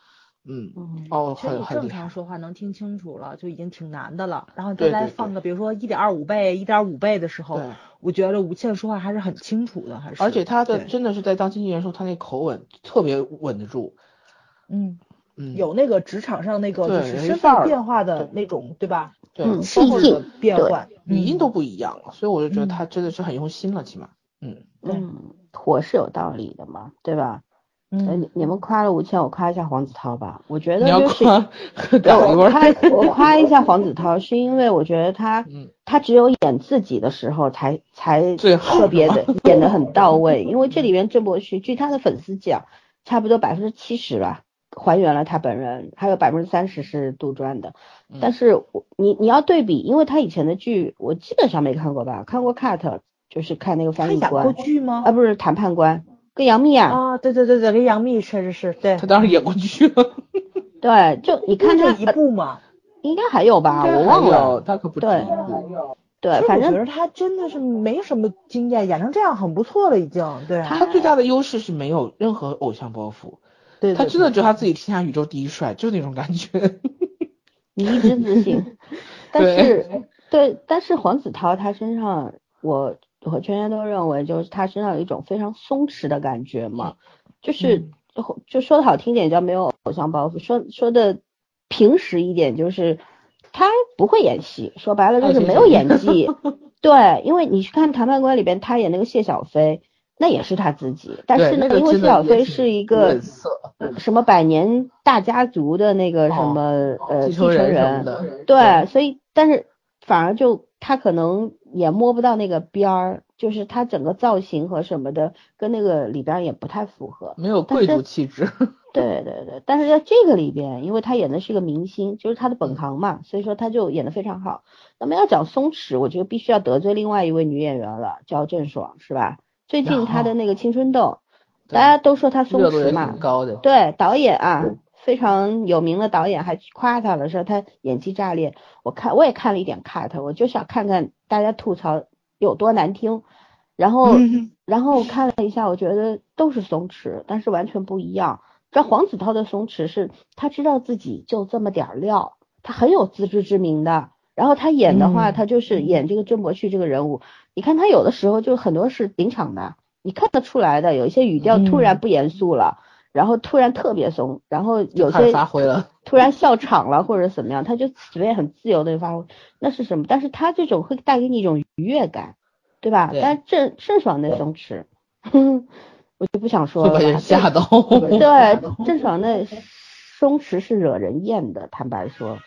嗯，嗯哦，很很正常，说话能听清楚了，就已经挺难的了。然后再来放个，比如说一点二五倍、一点五倍的时候对，，我觉得吴倩说话还是很清楚的，还是。而且她的真的是在当经纪人时候，她那口吻特别稳得住，嗯，嗯，有那个职场上那个就是身份变化的那种，对吧？对，嗯包气变换，嗯语音都不一样了，所以我就觉得嗯。他真的是很用心了，起码，嗯，对。嗯，火是有道理的嘛，对吧？呃嗯你你们夸了吴倩，我夸一下黄子韬吧。我觉得你要就是夸 对我夸我夸一下黄子韬，是因为我觉得他嗯，他只有演自己的时候才才最好特别的演的很到位，因为这里面郑伯旭，据他的粉丝讲，差不多百分之七十吧还原了他本人，还有百分之三十是杜撰的。嗯但是我你你要对比，因为他以前的剧我基本上没看过吧，看过 cut，就是看那个翻译官过剧吗啊，？不是谈判官，跟杨幂啊，啊，对对对对，跟杨幂确实是对他，当时演过剧了，对，就你看这一部嘛。应该还有吧，我忘了，他可不对对反正我觉得他真的是没什么经验，演成这样很不错了，已经。对，他最大的优势是没有任何偶像包袱，对他真的觉得他自己天下宇宙第一帅，就那种感觉。你一直自信，但是对，但是黄子韬他身上，我和圈圈都认为，就是他身上有一种非常松弛的感觉嘛，就是就就说的好听点叫没有偶像包袱，说说的平实一点就是他不会演戏，说白了就是没有演技。对，因为你去看《谈判官》里边，他演那个谢小飞，那也是他自己，但是呢，因为谢小飞是一个什么百年大家族的那个什么、呃继承人对，所以但是反而就他可能也摸不到那个边儿，就是他整个造型和什么的跟那个里边儿也不太符合。没有贵族气质。对对对，但是在这个里边，因为他演的是一个明星，就是他的本行嘛，所以说他就演的非常好。那么要讲松弛，我觉得必须要得罪另外一位女演员了，叫郑爽，是吧？最近他的那个《青春痘》，大家都说他松弛嘛，高的。对，导演啊，非常有名的导演还夸他了，说他演技炸裂。我看我也看了一点 cut，我就想看看大家吐槽有多难听。然后，然后我看了一下，我觉得都是松弛，但是完全不一样。这黄子韬的松弛是他知道自己就这么点儿料，他很有自知之明的。然后他演的话，嗯他就是演这个郑伯旭这个人物。你看他有的时候就很多是临场的，你看得出来的，有一些语调突然嗯不严肃了。然后突然特别松，然后有些发挥了，突然笑场了或者怎么样，他就随便很自由的发挥，那是什么？但是他这种会带给你一种愉悦感，对吧？对但郑郑爽的松弛，哼，我就不想说了。会吓到。对，郑爽的松弛是惹人厌的，坦白说，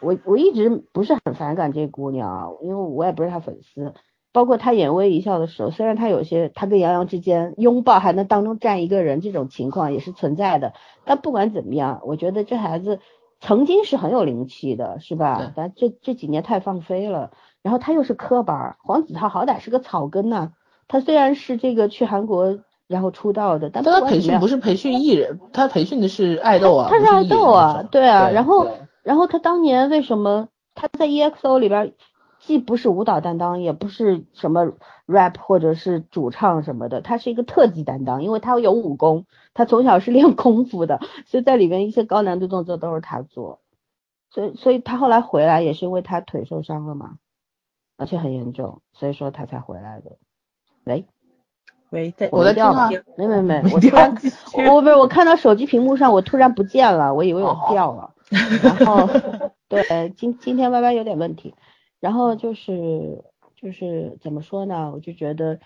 我我一直不是很反感这姑娘啊，因为我也不是她粉丝。包括他演《微一笑》的时候，虽然他有些他跟杨洋之间拥抱还能当中站一个人这种情况也是存在的，但不管怎么样，我觉得这孩子曾经是很有灵气的，是吧？但这这几年太放飞了，然后他又是科班儿，黄子韬好歹是个草根呐、他虽然是这个去韩国然后出道的，但他培训不是培训艺人，他培训的是爱豆啊，他是爱豆啊对啊对然后然后他当年为什么他在 EXO 里边既不是舞蹈担当，也不是什么 rap 或者是主唱什么的，他是一个特技担当，因为他有武功，他从小是练功夫的，所以在里面一些高难度动作都是他做。所以，所以他后来回来也是因为他腿受伤了嘛，而且很严重，所以说他才回来的。喂，喂，在我在听啊，没没没，我突然，我不是我看到手机屏幕上我突然不见了，我以为我掉了，然后 对，今今天 Y Y 有点问题，然后就是就是怎么说呢，我就觉得。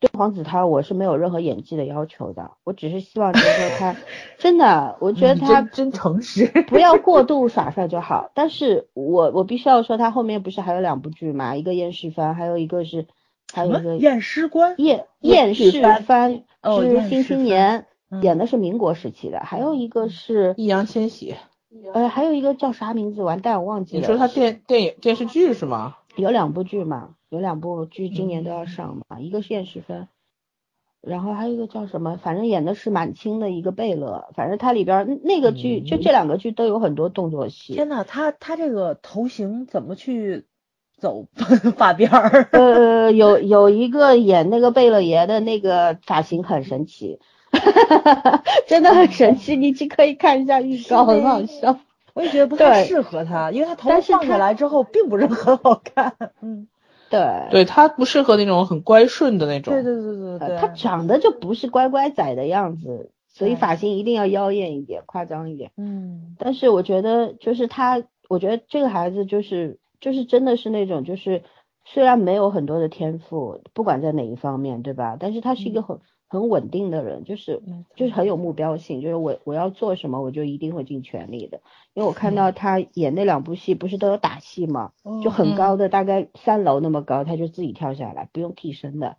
对黄子韬，我是没有任何演技的要求的，我只是希望就是说他 真的，我觉得他真诚实，不要过度 耍帅就好。但是我我必须要说，他后面不是还有两部剧嘛？一个验尸番，还有一个是还有一个验尸官，验验尸番是新青年演的是民国时期的，还有一个是易烊千玺，呃，还有一个叫啥名字？完蛋，我忘记了。你说他电电影电视剧是吗？有两部剧嘛？有两部剧今年都要上嘛，一个是验尸分，然后还有一个叫什么，反正演的是满清的一个贝勒，反正他里边那个剧就这两个剧都有很多动作戏。天呐，他他这个头型怎么去走 发辫儿？呃，有有一个演那个贝勒爷的那个发型很神奇，真的很神奇，你去可以看一下预告，很好笑。我也觉得不太适合他，因为他头发放下来之后并不是很好看。嗯。对，对他不适合那种很乖顺的那种。对对对对对，他长得就不是乖乖仔的样子，所以发型一定要妖艳一点，夸张一点。嗯。但是我觉得，就是他，我觉得这个孩子就是就是真的是那种，就是虽然没有很多的天赋，不管在哪一方面，对吧？但是他是一个很。很稳定的人，就是就是很有目标性，就是我我要做什么，我就一定会尽全力的。因为我看到他演那两部戏，不是都有打戏吗？就很高的，大概三楼那么高，他就自己跳下来，不用替身的。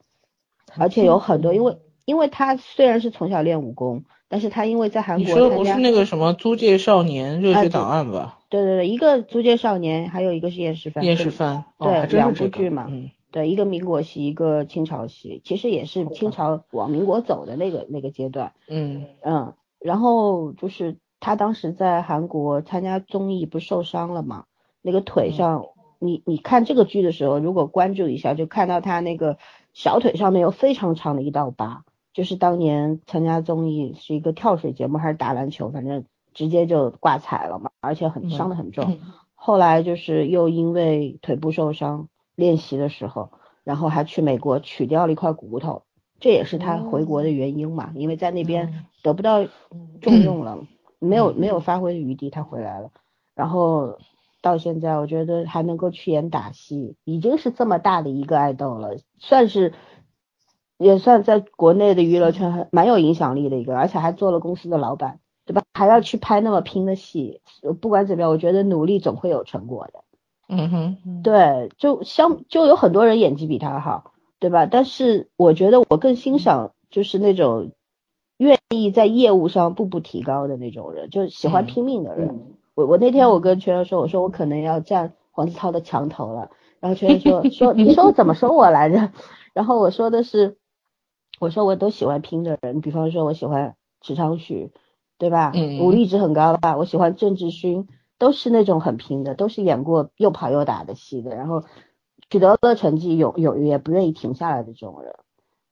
而且有很多，因为因为他虽然是从小练武功，但是他因为在韩国，你说不是那个什么租界少年热血档案吧？对对对，一个租界少年，还有一个是验尸番。验尸番，对，两部剧嘛。对，一个民国戏，一个清朝戏，其实也是清朝往民国走的那个那个阶段。嗯嗯，然后就是他当时在韩国参加综艺，不受伤了嘛？那个腿上，你你看这个剧的时候，如果关注一下，就看到他那个小腿上面有非常长的一道疤，就是当年参加综艺是一个跳水节目还是打篮球，反正直接就挂彩了嘛，而且很伤的很重。后来就是又因为腿部受伤。练习的时候，然后还去美国取掉了一块骨头，这也是他回国的原因嘛，因为在那边得不到重用了，没有没有发挥的余地，他回来了，然后到现在我觉得还能够去演打戏，已经是这么大的一个爱豆了，算是也算在国内的娱乐圈还蛮有影响力的一个，而且还做了公司的老板，对吧？还要去拍那么拼的戏，不管怎么样，我觉得努力总会有成果的。嗯哼，对，就相就有很多人演技比他好，对吧？但是我觉得我更欣赏就是那种愿意在业务上步步提高的那种人，就喜欢拼命的人。我我那天我跟全员说，我说我可能要站黄子韬的墙头了。然后全员说 说你说我怎么说我来着？然后我说的是，我说我都喜欢拼的人，比方说我喜欢池昌旭，对吧？嗯，武力值很高吧？我喜欢郑智薰。都是那种很拼的，都是演过又跑又打的戏的，然后取得了成绩，有有也不愿意停下来的这种人。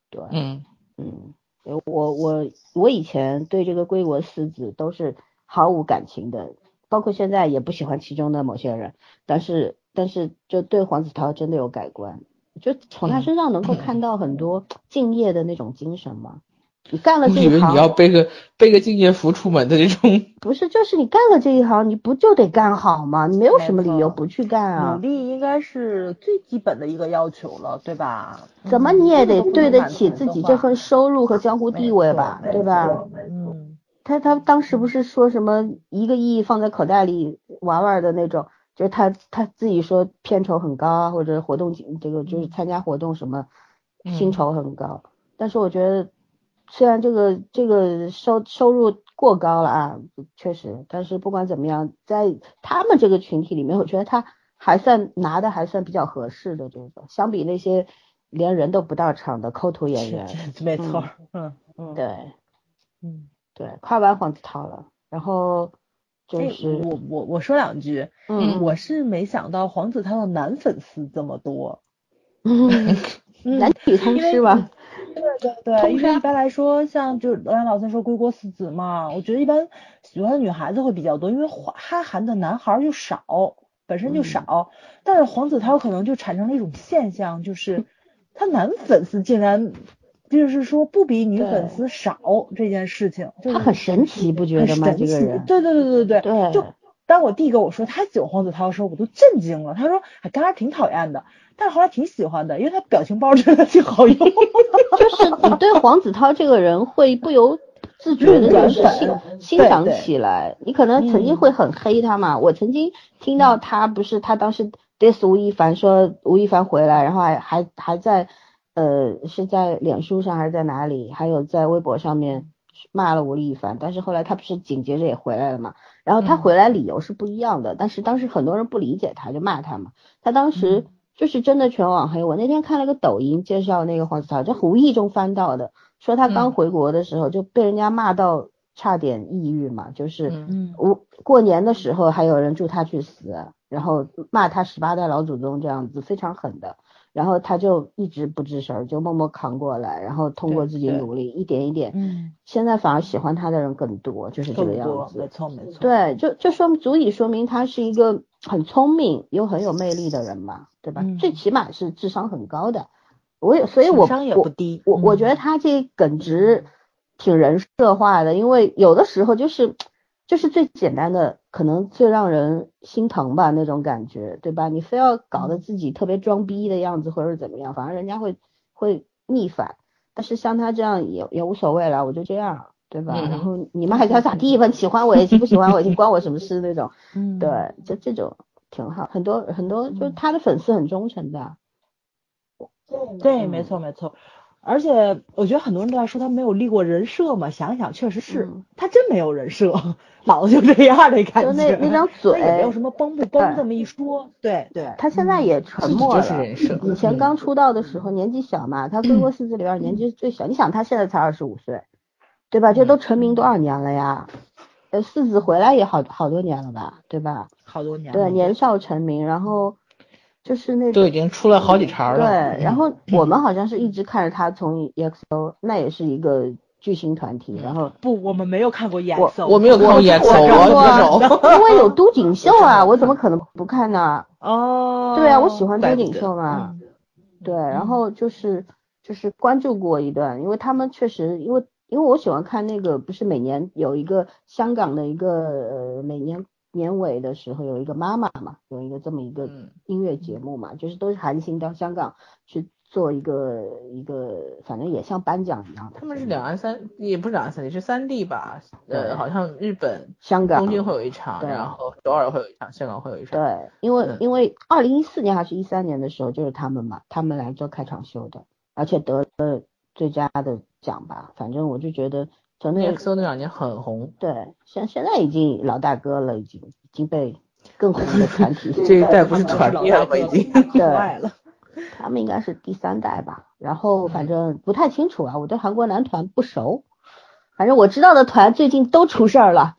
对，嗯嗯，我我我以前对这个归国四子都是毫无感情的，包括现在也不喜欢其中的某些人，但是但是就对黄子韬真的有改观，就从他身上能够看到很多敬业的那种精神嘛。你干了这一行，你要背个背个敬业福出门的这种，不是，就是你干了这一行，你不就得干好吗？你没有什么理由不去干啊。努力应该是最基本的一个要求了，对吧？怎么你也得对得起自己这份收入和江湖地位吧，对吧？嗯。他他当时不是说什么一个亿放在口袋里玩玩的那种，就是他他自己说片酬很高啊，或者活动这个就是参加活动什么薪酬很高，但是我觉得。虽然这个这个收收入过高了啊，确实，但是不管怎么样，在他们这个群体里面，我觉得他还算拿的还算比较合适的这种，相比那些连人都不到场的抠图演员，没错，嗯嗯，对，嗯对，夸完黄子韬了，然后哎就是我我我说两句，嗯我是没想到黄子韬的男粉丝这么多。嗯，嗯男女通吃吧，对对对，因为一般来说，像就是欧阳老三说归国四子嘛，我觉得一般喜欢的女孩子会比较多，因为哈哈韩的男孩儿就少，本身就嗯少。但是黄子韬可能就产生了一种现象，就是 他男粉丝竟然就是说不比女粉丝少这件事情，就是他很神奇，不觉得吗？这个人，对对对对对对就当我弟跟我说他喜欢黄子韬的时候，我都震惊了。他说，哎，刚开始挺讨厌的，但是后来挺喜欢的，因为他表情包真的挺好用。就是你对黄子韬这个人会不由自觉的，就是欣欣赏起来。你可能曾经会很黑他嘛，我曾经听到他不是他当时 diss 吴亦凡说吴亦凡回来，然后还还还在呃是在脸书上还是在哪里，还有在微博上面骂了吴亦凡，但是后来他不是紧接着也回来了嘛，然后他回来理由是不一样的，但是当时很多人不理解他，就骂他嘛，他当时。就是真的全网黑。我那天看了个抖音介绍那个黄子韬，就无意中翻到的，说他刚回国的时候就被人家骂到差点抑郁嘛，就是嗯我过年的时候还有人祝他去死，然后骂他十八代老祖宗这样子，非常狠的。然后他就一直不吱声，就默默扛过来，然后通过自己努力，一点一点。嗯，现在反而喜欢他的人更多，就是这个样子。没错没错。对，就就说足以说明他是一个很聪明又很有魅力的人嘛，对吧？嗯、最起码是智商很高的。我也，所以我商也不低。我我觉得他这耿直挺人设化的，因为有的时候就是就是最简单的，可能最让人心疼吧那种感觉，对吧？你非要搞得自己特别装逼的样子，或者怎么样，反而人家会会逆反。但是像他这样也也无所谓了，我就这样，对吧？嗯、然后你们还想咋地吧？喜欢我也行，不喜欢我也行，关我什么事那种。嗯，对，就这种挺好，很多很多就是他的粉丝很忠诚的。对，没错没错。而且我觉得很多人都在说他没有立过人设嘛，想想确实是，嗯、他真没有人设，老子就这样的感觉。就那那张嘴也没有什么崩不崩这么一说。对对。他现在也沉默了。就是人设。以前刚出道的时候年纪小嘛，他哥哥四子里边年纪最小。你想他现在才二十五岁，对吧？这都成名多少年了呀？呃，四子回来也好好多年了吧，对吧？好多年。对，年少成名，然后。就是那都已经出了好几茬了。对，然后我们好像是一直看着他从 EXO，那也是一个巨星团体。然后不，我们没有看过 EXO，我没有看过 EXO，我手。因为有都锦秀啊，我怎么可能不看呢？哦，对啊，我喜欢都锦秀嘛。嗯、对，然后就是就是关注过一段，因为他们确实，因为因为我喜欢看那个，不是每年有一个香港的一个呃每年。年尾的时候有一个妈妈嘛，有一个这么一个音乐节目嘛，就是都是韩星到香港去做一个一个，反正也像颁奖一样的。他们是两岸三，也不是两岸三地，是三地吧？呃，好像日本、香港、东京会有一场，然后首尔会有一场，香港会有一场。对，因为、嗯、因为二零一四年还是一三年的时候，就是他们嘛，他们来做开场秀的，而且得了最佳的奖吧。反正我就觉得。从那 EXO 那两年很红，对，现现在已经老大哥了，已经已经被更红的团体这一代不是团灭了吗？已经对，他们应该是第三代吧。然后反正不太清楚啊，我对韩国男团不熟，反正我知道的团最近都出事儿了。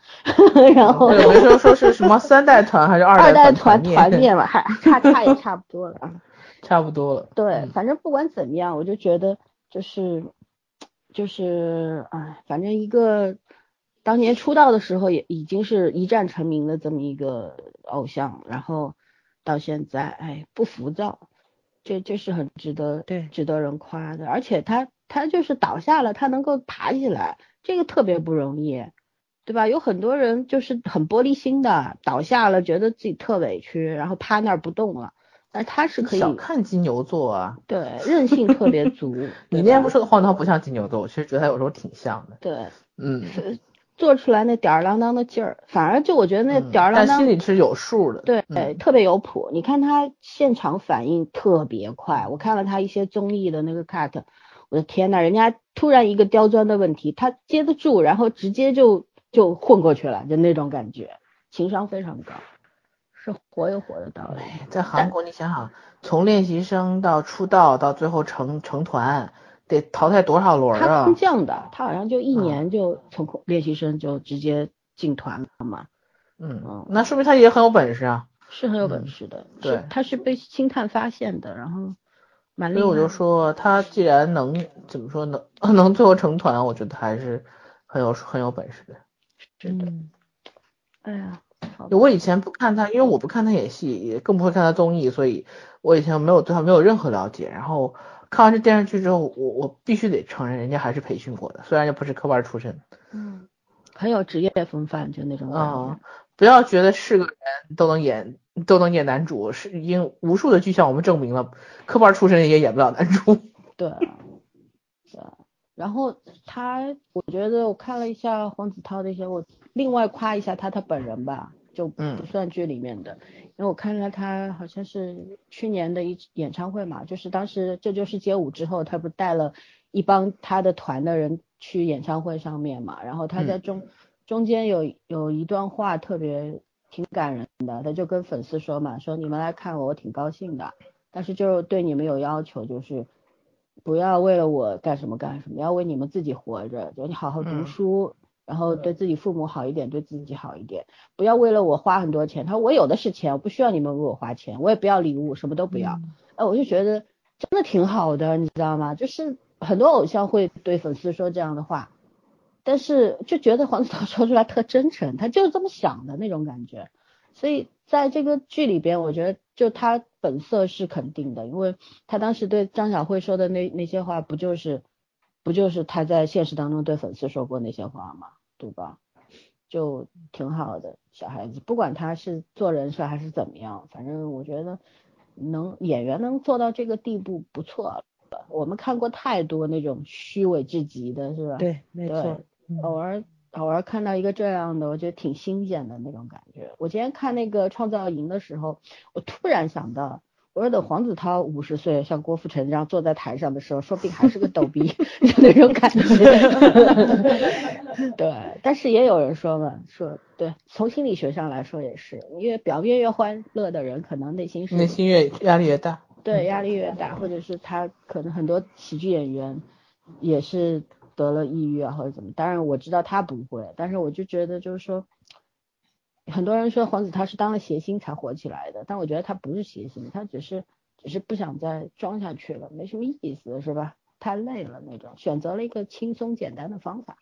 然后有没说说是什么三代团还是二代团团灭了？还差差也差不多了，差不多了。对，反正不管怎么样，我就觉得就是。就是哎，反正一个当年出道的时候也已经是一战成名的这么一个偶像，然后到现在哎不浮躁，这这是很值得对值得人夸的。而且他他就是倒下了，他能够爬起来，这个特别不容易，对吧？有很多人就是很玻璃心的，倒下了觉得自己特委屈，然后趴那儿不动了。但他是可以小看金牛座啊，对，韧性特别足。你那天不说的话，他不像金牛座，我其实觉得他有时候挺像的。对，嗯，做出来那吊儿郎当的劲儿，反而就我觉得那吊儿郎当，但心里是有数的。对，嗯、特别有谱。你看他现场反应特别快，我看了他一些综艺的那个 cut，我的天呐，人家突然一个刁钻的问题，他接得住，然后直接就就混过去了，就那种感觉，情商非常高。是活有活的道理。在韩国，你想想，从练习生到出道，到最后成成团，得淘汰多少轮啊？他空降的，他好像就一年就从练习生就直接进团了嘛。嗯嗯，那说明他也很有本事啊。是很有本事的，对是他是被星探发现的，然后蛮厉害。所以我就说，他既然能怎么说能 能最后成团，我觉得还是很有很有本事的。是的，嗯哎呀，我以前不看他，因为我不看他演戏，也更不会看他综艺，所以我以前没有对他没有任何了解。然后看完这电视剧之后，我我必须得承认，人家还是培训过的，虽然也不是科班出身。嗯，很有职业风范，就那种感觉。嗯，不要觉得是个人都能演都能演男主，是已经无数的剧向我们证明了，科班出身也演不了男主。对啊，对啊。然后他，我觉得我看了一下黄子韬的一些，我另外夸一下他他本人吧，就嗯。不算剧里面的，因为我看了他好像是去年的一演唱会嘛，就是当时这就是街舞之后，他不带了一帮他的团的人去演唱会上面嘛，然后他在中、中间有有一段话特别挺感人的，他就跟粉丝说嘛，说你们来看我，我挺高兴的，但是就是对你们有要求，就是不要为了我干什么干什么，要为你们自己活着，就你好好读嗯。书，然后对自己父母好一点，对自己好一点，不要为了我花很多钱。他说我有的是钱，我不需要你们为我花钱，我也不要礼物，什么都不要。哎，我就觉得真的挺好的，你知道吗？就是很多偶像会对粉丝说这样的话，但是就觉得黄子韬说出来特真诚，他就是这么想的那种感觉。所以在这个剧里边，我觉得就他本色是肯定的，因为他当时对张小慧说的那那些话，不就是不就是他在现实当中对粉丝说过那些话吗？对吧？就挺好的，小孩子不管他是做人设还是怎么样，反正我觉得能演员能做到这个地步不错了。我们看过太多那种虚伪至极的，是吧？对，没错偶尔偶尔看到一个这样的，我觉得挺新鲜的那种感觉。我今天看那个创造营的时候，我突然想到，我说等黄子韬五十岁像郭富城这样坐在台上的时候，说不定还是个逗逼，就那种感觉。对，但是也有人说嘛，说对，从心理学上来说也是，因为表面越欢乐的人，可能内心是内心越压力越大。对，压力越大，或者是他可能很多喜剧演员也是得了抑郁啊，或者怎么。当然我知道他不会，但是我就觉得就是说，很多人说黄子韬是当了谐星才火起来的，但我觉得他不是谐星，他只是只是不想再装下去了，没什么意思，是吧？太累了那种，选择了一个轻松简单的方法。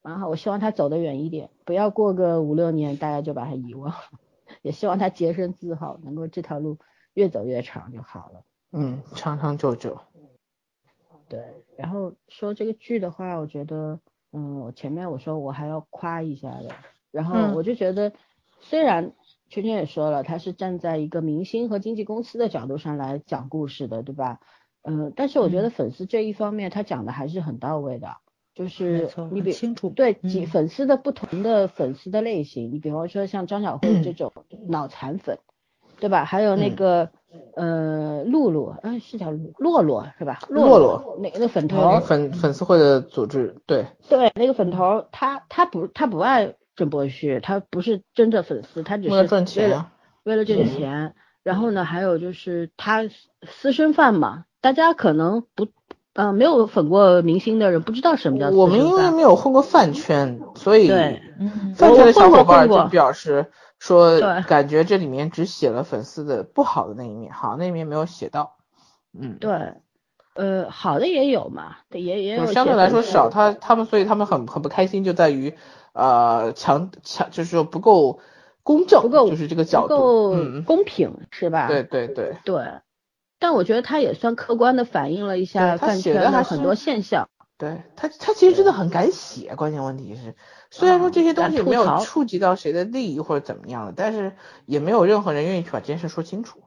然后我希望他走得远一点，不要过个五六年大家就把他遗忘，也希望他洁身自好，能够这条路越走越长就好了。嗯，长长久久。对，然后说这个剧的话，我觉得，嗯，我前面我说我还要夸一下的，然后嗯我就觉得，虽然圈圈也说了，他是站在一个明星和经纪公司的角度上来讲故事的，对吧？嗯，但是我觉得粉丝这一方面他讲的还是很到位的，就是，你比清楚。对，嗯几粉丝的不同的粉丝的类型，你比方说像张小慧这种 脑残粉，对吧？还有那嗯个、呃露露，嗯、是叫露洛洛是吧？洛洛那那个粉头，粉粉丝会的组织，对，对，那个粉头儿，他他不他不爱郑伯旭，他不是真的粉丝，他只是为了赚为了钱啊。为了挣钱。然后呢，还有就是他私生饭嘛，大家可能不，呃，没有粉过明星的人不知道什么叫私生饭我们因为。没有混过饭圈，所以对，嗯，饭圈的小伙伴就表示说，感觉这里面只写了粉丝的不好的那一面，好那一面没有写到。嗯，对，呃，好的也有嘛，也也有相对来说少，他他们所以他们很很不开心，就在于呃强强就是说不够公正，不够就是这个角度不度，够嗯，公平是吧？对对对，对，但我觉得他也算客观的反映了一下对他饭圈写的还是很多现象。对他，他其实真的很敢写，关键问题是，虽然说这些东西没有触及到谁的利益或者怎么样的，但是也没有任何人愿意去把这件事说清楚。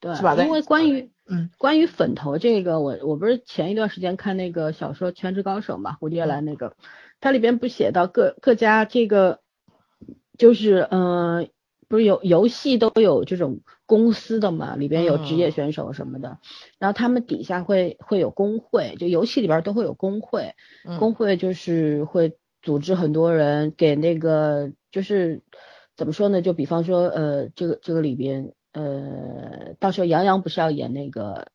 对是吧，因为关于嗯关于粉头这个，我我不是前一段时间看那个小说《全职高手》嘛，蝴蝶兰那个，它里边不写到各各家这个，就是嗯、呃不是有游戏都有这种公司的嘛，里边有职业选手什么的，然后他们底下会会有工会，就游戏里边都会有工会，嗯工会就是会组织很多人给那个就是怎么说呢？就比方说呃，这个这个里边呃，到时候杨洋不是要演那个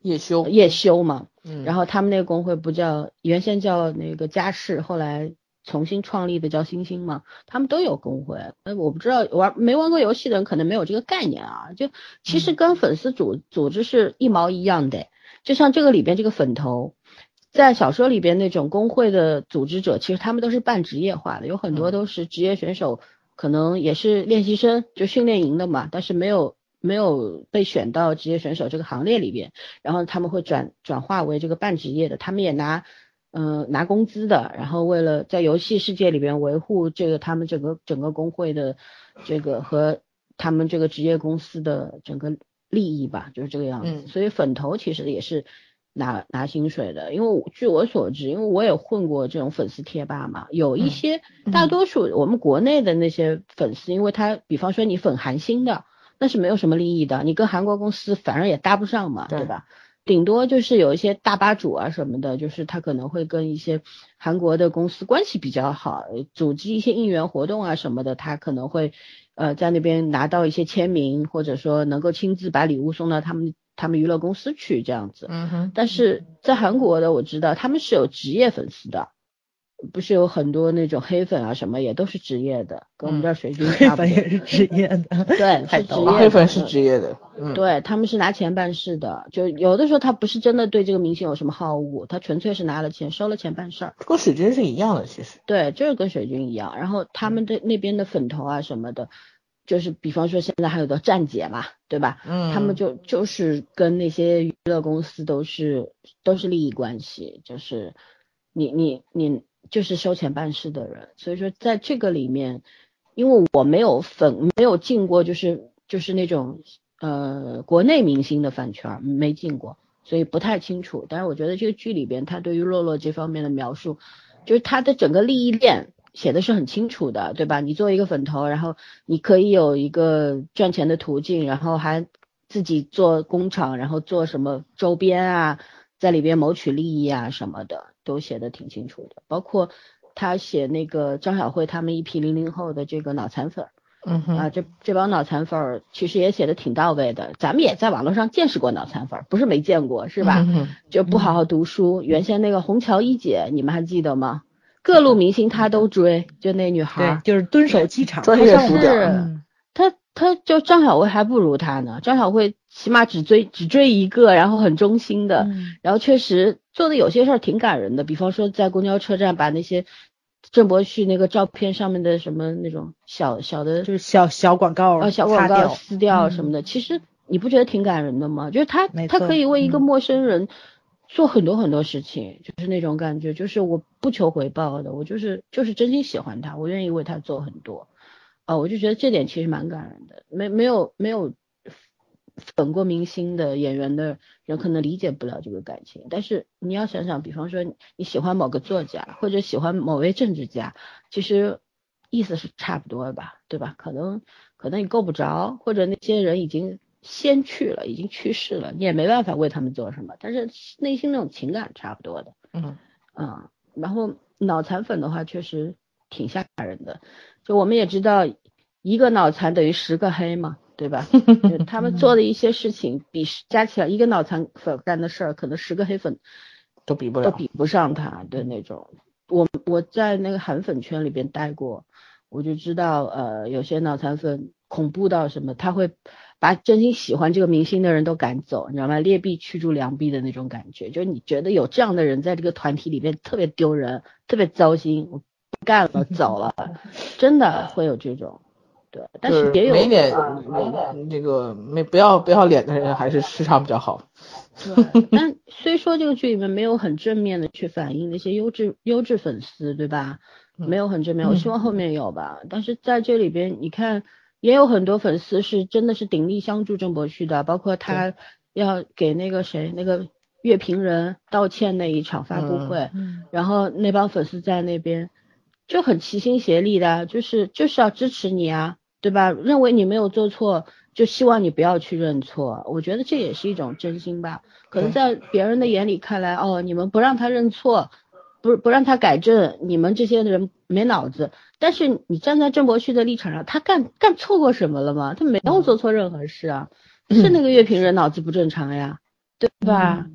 叶修，叶修嘛，嗯，然后他们那个工会不叫原先叫那个家事，后来重新创立的叫星星嘛，他们都有工会。呃，我不知道玩没玩过游戏的人可能没有这个概念啊。就其实跟粉丝组组织是一毛一样的，就像这个里边这个粉头，在小说里边那种工会的组织者，其实他们都是半职业化的，有很多都是职业选手，可能也是练习生，就训练营的嘛，但是没有没有被选到职业选手这个行列里边，然后他们会转转化为这个半职业的，他们也拿。嗯，拿工资的，然后为了在游戏世界里边维护这个他们整个整个工会的这个和他们这个职业公司的整个利益吧，就是这个样子。所以粉头其实也是拿拿薪水的，因为据我所知，因为我也混过这种粉丝贴吧嘛，有一些大多数我们国内的那些粉丝，因为他比方说你粉韩星的，那是没有什么利益的，你跟韩国公司反而也搭不上嘛，对吧？顶多就是有一些大吧主啊什么的，就是他可能会跟一些韩国的公司关系比较好，组织一些应援活动啊什么的，他可能会呃在那边拿到一些签名，或者说能够亲自把礼物送到他们他们娱乐公司去这样子。嗯哼。但是在韩国的我知道他们是有职业粉丝的。不是有很多那种黑粉啊，什么也都是职业的，跟我们这儿水军差不多。黑粉也是职业的，对，是职业。黑粉是职业的，嗯，对，他们是拿钱办事的，就有的时候他不是真的对这个明星有什么好恶，他纯粹是拿了钱，收了钱办事儿。跟水军是一样的，其实。对，就是跟水军一样。然后他们的那边的粉头啊什么的，就是比方说现在还有的站姐嘛，对吧？嗯。他们就就是跟那些娱乐公司都是都是利益关系，就是你你你。就是收钱办事的人，所以说在这个里面，因为我没有粉，没有进过，就是就是那种呃国内明星的饭圈没进过，所以不太清楚。但是我觉得这个剧里边，他对于洛洛这方面的描述，就是他的整个利益链写的是很清楚的，对吧？你作为一个粉头，然后你可以有一个赚钱的途径，然后还自己做工厂，然后做什么周边啊，在里边谋取利益啊什么的。都写的挺清楚的，包括他写那个张小慧他们一批零零后的这个脑残粉，嗯哼啊，这这帮脑残粉其实也写的挺到位的。咱们也在网络上见识过脑残粉，不是没见过，是吧？就不好好读书。原先那个虹桥一姐，你们还记得吗？各路明星他都追，就那女孩，就是蹲守机场，专业熟点。她她就张小慧还不如他呢，张小慧起码只追只追一个，然后很忠心的，然后确实。做的有些事儿挺感人的，比方说在公交车站把那些郑柏旭那个照片上面的什么那种小小的，就是小小广告啊，小广告撕掉什么的，其实你不觉得挺感人的吗？就是他他可以为一个陌生人做很多很多事情，就是那种感觉，就是我不求回报的，我就是就是真心喜欢他，我愿意为他做很多，啊，我就觉得这点其实蛮感人的，没没有没有。粉过明星的演员的人可能理解不了这个感情，但是你要想想，比方说你喜欢某个作家或者喜欢某位政治家，其实意思是差不多的吧，对吧？可能可能你够不着，或者那些人已经先去了，已经去世了，你也没办法为他们做什么，但是内心那种情感差不多的，嗯嗯，然后脑残粉的话确实挺吓人的，就我们也知道一个脑残等于十个黑嘛。对吧？他们做的一些事情，比加起来一个脑残粉干的事儿，可能十个黑粉都比不了，都比不上他的那种。我我在那个韩粉圈里边待过，我就知道，呃，有些脑残粉恐怖到什么，他会把真心喜欢这个明星的人都赶走，你知道吗？劣币驱逐良币的那种感觉，就是你觉得有这样的人在这个团体里边特别丢人，特别糟心，我不干了，走了，真的会有这种。对，但是也有没脸，这个没不要不要脸的人还是市场比较好。对，但虽说这个剧里面没有很正面的去反映那些优质优质粉丝，对吧？没有很正面，我希望后面有吧。但是在这里边，你看也有很多粉丝是真的是鼎力相助郑博旭的，包括他要给那个谁那个乐评人道歉那一场发布会，然后那帮粉丝在那边就很齐心协力的，就是就是要支持你啊。对吧？认为你没有做错，就希望你不要去认错。我觉得这也是一种真心吧。可能在别人的眼里看来，哦，你们不让他认错，不不让他改正，你们这些人没脑子。但是你站在郑伯旭的立场上，他干干错过什么了吗？他没有做错任何事啊。是那个乐评人脑子不正常呀，对吧？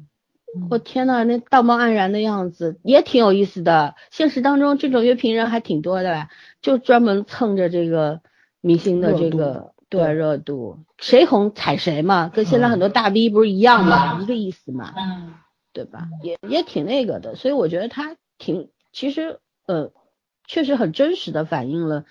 我天呐，那道貌岸然的样子也挺有意思的。现实当中这种乐评人还挺多的，就专门蹭着这个明星的这个对热度，谁红踩谁嘛，跟现在很多大 V 不是一样嘛，一个意思嘛，对吧？也也挺那个的，所以我觉得他挺，其实呃，确实很真实的反映了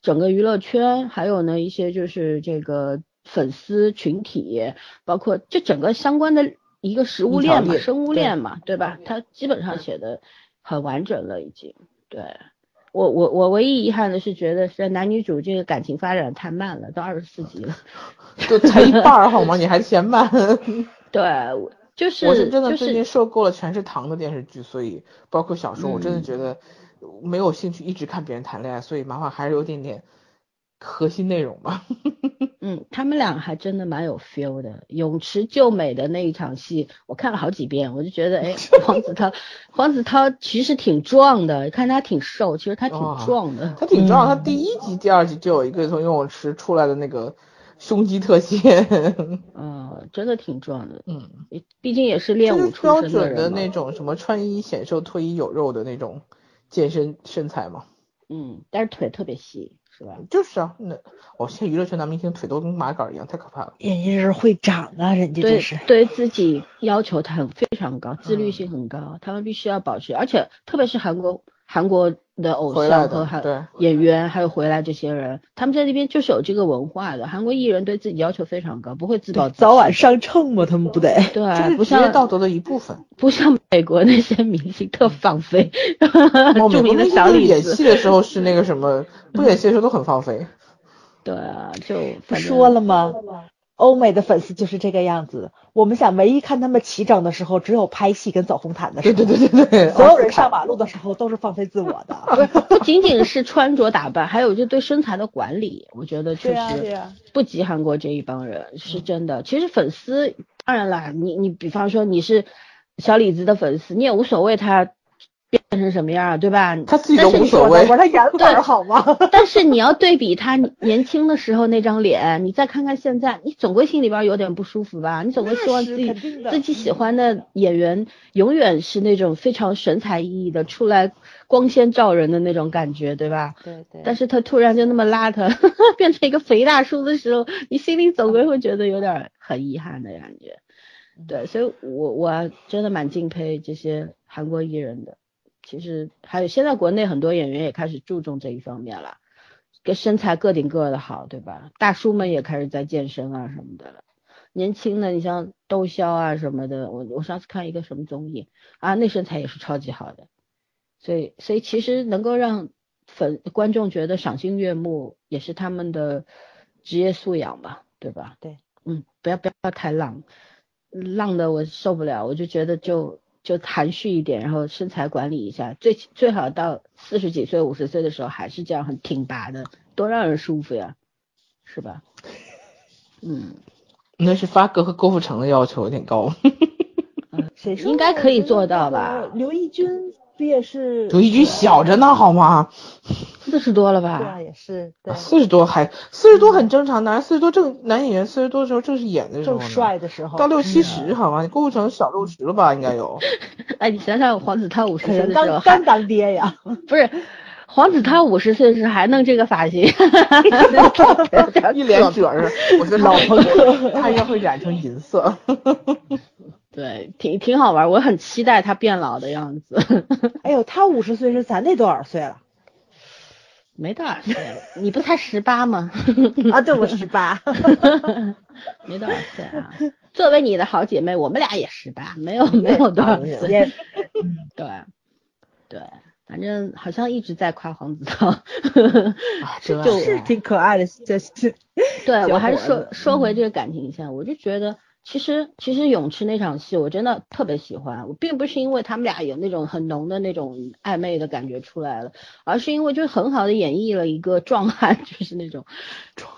整个娱乐圈，还有呢一些就是这个粉丝群体，包括这整个相关的。一个食物链嘛，生物链嘛，对吧？他基本上写的很完整了，已经。对我，我，我唯一遗憾的是，觉得是男女主这个感情发展太慢了，都二十四集了，就才一半好吗？你还嫌慢？对，就是。我是真的最近受够了全是糖的电视剧，所以包括小说，我真的觉得没有兴趣一直看别人谈恋爱，所以麻烦还是有点点。核心内容吧，嗯，他们俩还真的蛮有 feel 的。泳池救美的那一场戏，我看了好几遍，我就觉得，哎，黄子韬，黄子韬其实挺壮的，看他挺瘦，其实他挺壮的。他挺壮，他第一集、第二集就有一个从游泳池出来的那个胸肌特写。嗯，真的挺壮的。嗯，毕竟也是练武出身的标准的那种什么穿衣显瘦、脱衣有肉的那种健身身材嘛。嗯，但是腿特别细。是吧？就是啊，那我现在娱乐圈男明星腿都跟麻杆一样，太可怕了。人家是会长啊，人家这是对自己要求很非常高，自律性很高，他们必须要保持，而且特别是韩国。韩国的偶像和还演员，还有回来这些人，他们在那边就是有这个文化的。韩国艺人对自己要求非常高，不会自暴自弃。早晚上秤嘛，他们不得？对，不像道德的一部分。不像美国那些明星特放飞。著名的小李子演戏的时候是那个什么，不演戏的时候都很放飞。对啊，就不说了吗？欧美的粉丝就是这个样子。我们想，唯一看他们齐整的时候，只有拍戏跟走红毯的时候。对对对对对。所有人上马路的时候都是放飞自我的。不 不仅仅是穿着打扮，还有就对身材的管理，我觉得确实不及韩国这一帮人，是真的。其实粉丝当然啦，你你比方说你是小李子的粉丝，你也无所谓他。变成什么样，对吧？他自己都无所谓。他颜粉好吗？但是你要对比他年轻的时候那张脸，你再看看现在，你总归心里边有点不舒服吧？你总归希望自己自己喜欢的演员永远是那种非常神采奕奕的，出来光鲜照人的那种感觉，对吧？对对。但是他突然就那么邋遢，变成一个肥大叔的时候，你心里总归会觉得有点很遗憾的感觉。对，所以我我真的蛮敬佩这些韩国艺人的。其实还有，现在国内很多演员也开始注重这一方面了，跟身材个顶个的好，对吧？大叔们也开始在健身啊什么的了。年轻的，你像窦骁啊什么的，我我上次看一个什么综艺啊，那身材也是超级好的。所以，所以其实能够让粉观众觉得赏心悦目，也是他们的职业素养吧，对吧？对，嗯，不要不要太浪，浪的我受不了，我就觉得就。就含蓄一点，然后身材管理一下，最最好到四十几岁、五十岁的时候还是这样很挺拔的，多让人舒服呀，是吧？嗯，那是发哥和郭富城的要求有点高。谁说？应该可以做到吧？刘奕君。不也是刘奕君小着呢，好吗？四十多了吧？对啊，也是。四十多还四十多很正常，男四十多正男演员四十多的时候正是演的时候，正帅的时候。到六七十好吗？郭富城小六十了吧？应该有。哎，你想想黄子韬五十岁的时候，刚当爹呀？不是，黄子韬五十岁时还弄这个发型，一脸褶儿。我觉得老朋友他应该会染成银色。对，挺挺好玩，我很期待他变老的样子。哎呦，他五十岁是咱得多少岁了？没多少岁，你不才十八吗？啊，对，我十八，没多少岁啊。作为你的好姐妹，我们俩也十八，没有没有多少岁。对，对，反正好像一直在夸黄子韬，就是挺可爱的，这是。对我还是说说回这个感情线，我就觉得。其实，其实泳池那场戏我真的特别喜欢。我并不是因为他们俩有那种很浓的那种暧昧的感觉出来了，而是因为就很好的演绎了一个壮汉，就是那种，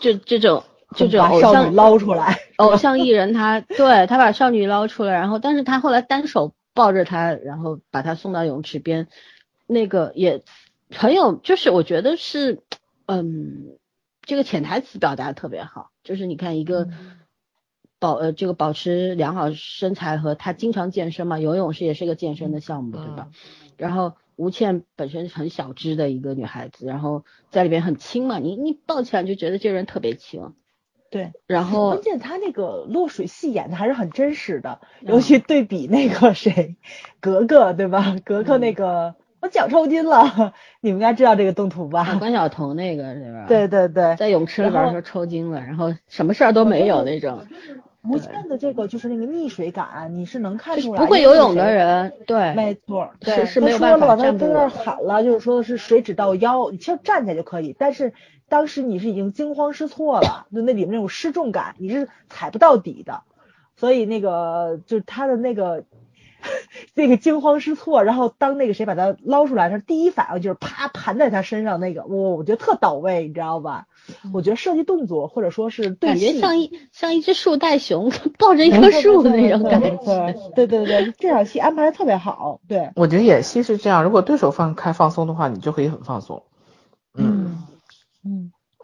就这种这种偶像捞出来，偶像艺人他对他把少女捞出来，然后但是他后来单手抱着她，然后把她送到泳池边，那个也很有，就是我觉得是，嗯，这个潜台词表达特别好，就是你看一个。保呃这个保持良好身材和他经常健身嘛，游泳是也是个健身的项目，对吧？然后吴倩本身很小只的一个女孩子，然后在里边很轻嘛，你你抱起来就觉得这人特别轻。对，然后关键他那个落水戏演的还是很真实的，尤其对比那个谁，格格对吧？格格那个我脚抽筋了，你们应该知道这个动图吧？关晓彤那个是吧？对对对，在泳池里边说抽筋了，然后什么事儿都没有那种。吴倩的这个就是那个溺水感，你是能看出来。不会游泳的人，对，没错，是是没有办法站他在那喊了，就是说是水只到腰，你其实站起来就可以，但是。当时你是已经惊慌失措了，就那里面那种失重感，你是踩不到底的，所以那个就是他的那个 那个惊慌失措，然后当那个谁把他捞出来，他第一反应就是啪盘在他身上那个，我我觉得特到位，你知道吧？我觉得设计动作或者说是感觉像一像一只树袋熊 抱着一棵树的那种感觉，对对对，这场戏安排的特别好。对，我觉得演戏是这样，如果对手放开放松的话，你就可以很放松。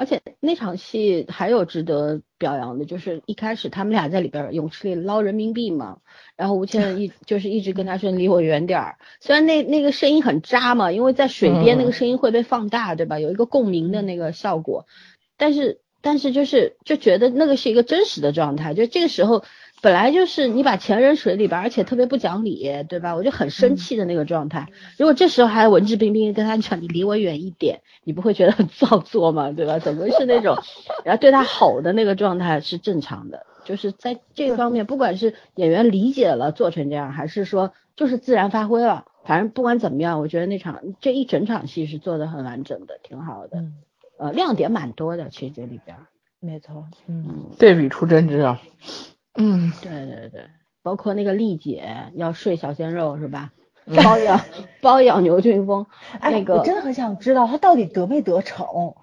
而且那场戏还有值得表扬的，就是一开始他们俩在里边泳池里捞人民币嘛，然后吴倩一 就是一直跟他说离我远点儿，虽然那那个声音很渣嘛，因为在水边那个声音会被放大，对吧？有一个共鸣的那个效果，但是但是就是就觉得那个是一个真实的状态，就这个时候。本来就是你把钱扔水里边，而且特别不讲理，对吧？我就很生气的那个状态。如果这时候还文质彬彬跟他讲你离我远一点，你不会觉得很造作吗？对吧？怎么是那种，然后对他吼的那个状态是正常的，就是在这方面，不管是演员理解了做成这样，还是说就是自然发挥了，反正不管怎么样，我觉得那场这一整场戏是做的很完整的，挺好的。呃，亮点蛮多的，其实这里边。没错，嗯，对比出真知啊。嗯，对对对，包括那个丽姐要睡小鲜肉是吧？包养包养牛俊峰，那个我真的很想知道他到底得没得逞？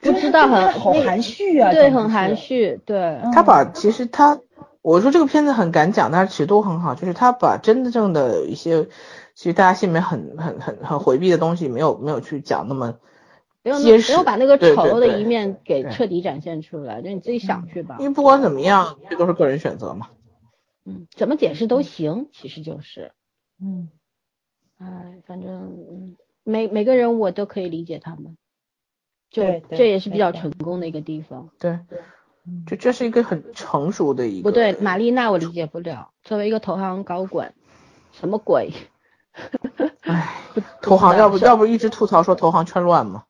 不知道，很好含蓄啊，对，很含蓄，对。他把其实他，我说这个片子很敢讲，但是尺度很好，就是他把真正的一些，其实大家心里面很很很很回避的东西，没有没有去讲那么。没有没有把那个丑陋的一面给彻底展现出来，就你自己想去吧。因为不管怎么样，这都是个人选择嘛。嗯，怎么解释都行，其实就是，嗯，哎，反正每每个人我都可以理解他们，就这也是比较成功的一个地方。对，就这是一个很成熟的一个。不对，玛丽娜我理解不了，作为一个投行高管，什么鬼？哎，投行要不要不一直吐槽说投行圈乱嘛。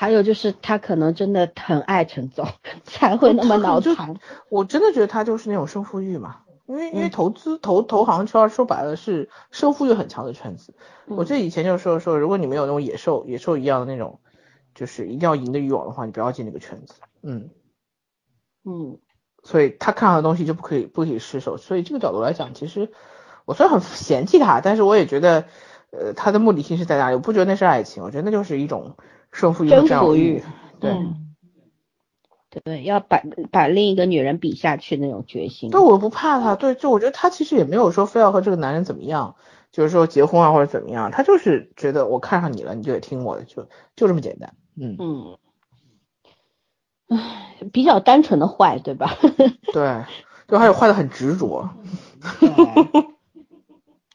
还有就是他可能真的很爱陈总，才会那么脑残。我真的觉得他就是那种胜负欲嘛，因为因为投资投投行圈说白了是胜负欲很强的圈子。我记得以前就说说，如果你没有那种野兽野兽一样的那种，就是一定要赢的欲望的话，你不要进那个圈子。嗯嗯，所以他看到的东西就不可以不可以失手。所以这个角度来讲，其实我虽然很嫌弃他，但是我也觉得，呃，他的目的性是在哪里？我不觉得那是爱情，我觉得那就是一种。胜负欲，征服欲，对，对，要把把另一个女人比下去那种决心。对，我不怕他，对，就我觉得他其实也没有说非要和这个男人怎么样，就是说结婚啊或者怎么样，他就是觉得我看上你了，你就得听我的，就就这么简单。嗯嗯，唉，比较单纯的坏，对吧？对，就还有坏的很执着。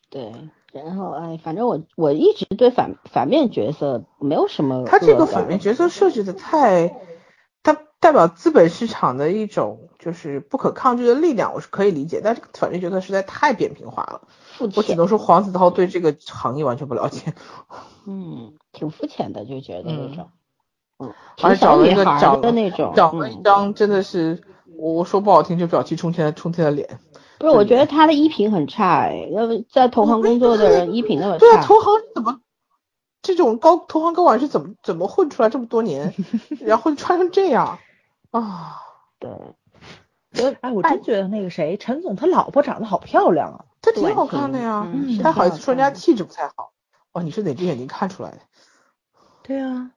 对。然后哎，反正我我一直对反反面角色没有什么。他这个反面角色设计的太，他代表资本市场的一种就是不可抗拒的力量，我是可以理解。但这个反面角色实在太扁平化了，我只能说黄子韬对这个行业完全不了解。嗯，挺肤浅的，就觉得那种，嗯，而且找了一个找的那种，找了一张真的是我我说不好听就表情冲天冲天的脸。不是，我觉得他的衣品很差哎，要不在投行工作的人 衣品那么差。对啊，投行怎么这种高投行高管是怎么怎么混出来这么多年，然后穿成这样啊？对，我哎，我真觉得那个谁，陈总他老婆长得好漂亮啊，她挺好看的呀，他好意思说人家气质不太好。哦，你是哪只眼睛看出来的？对啊，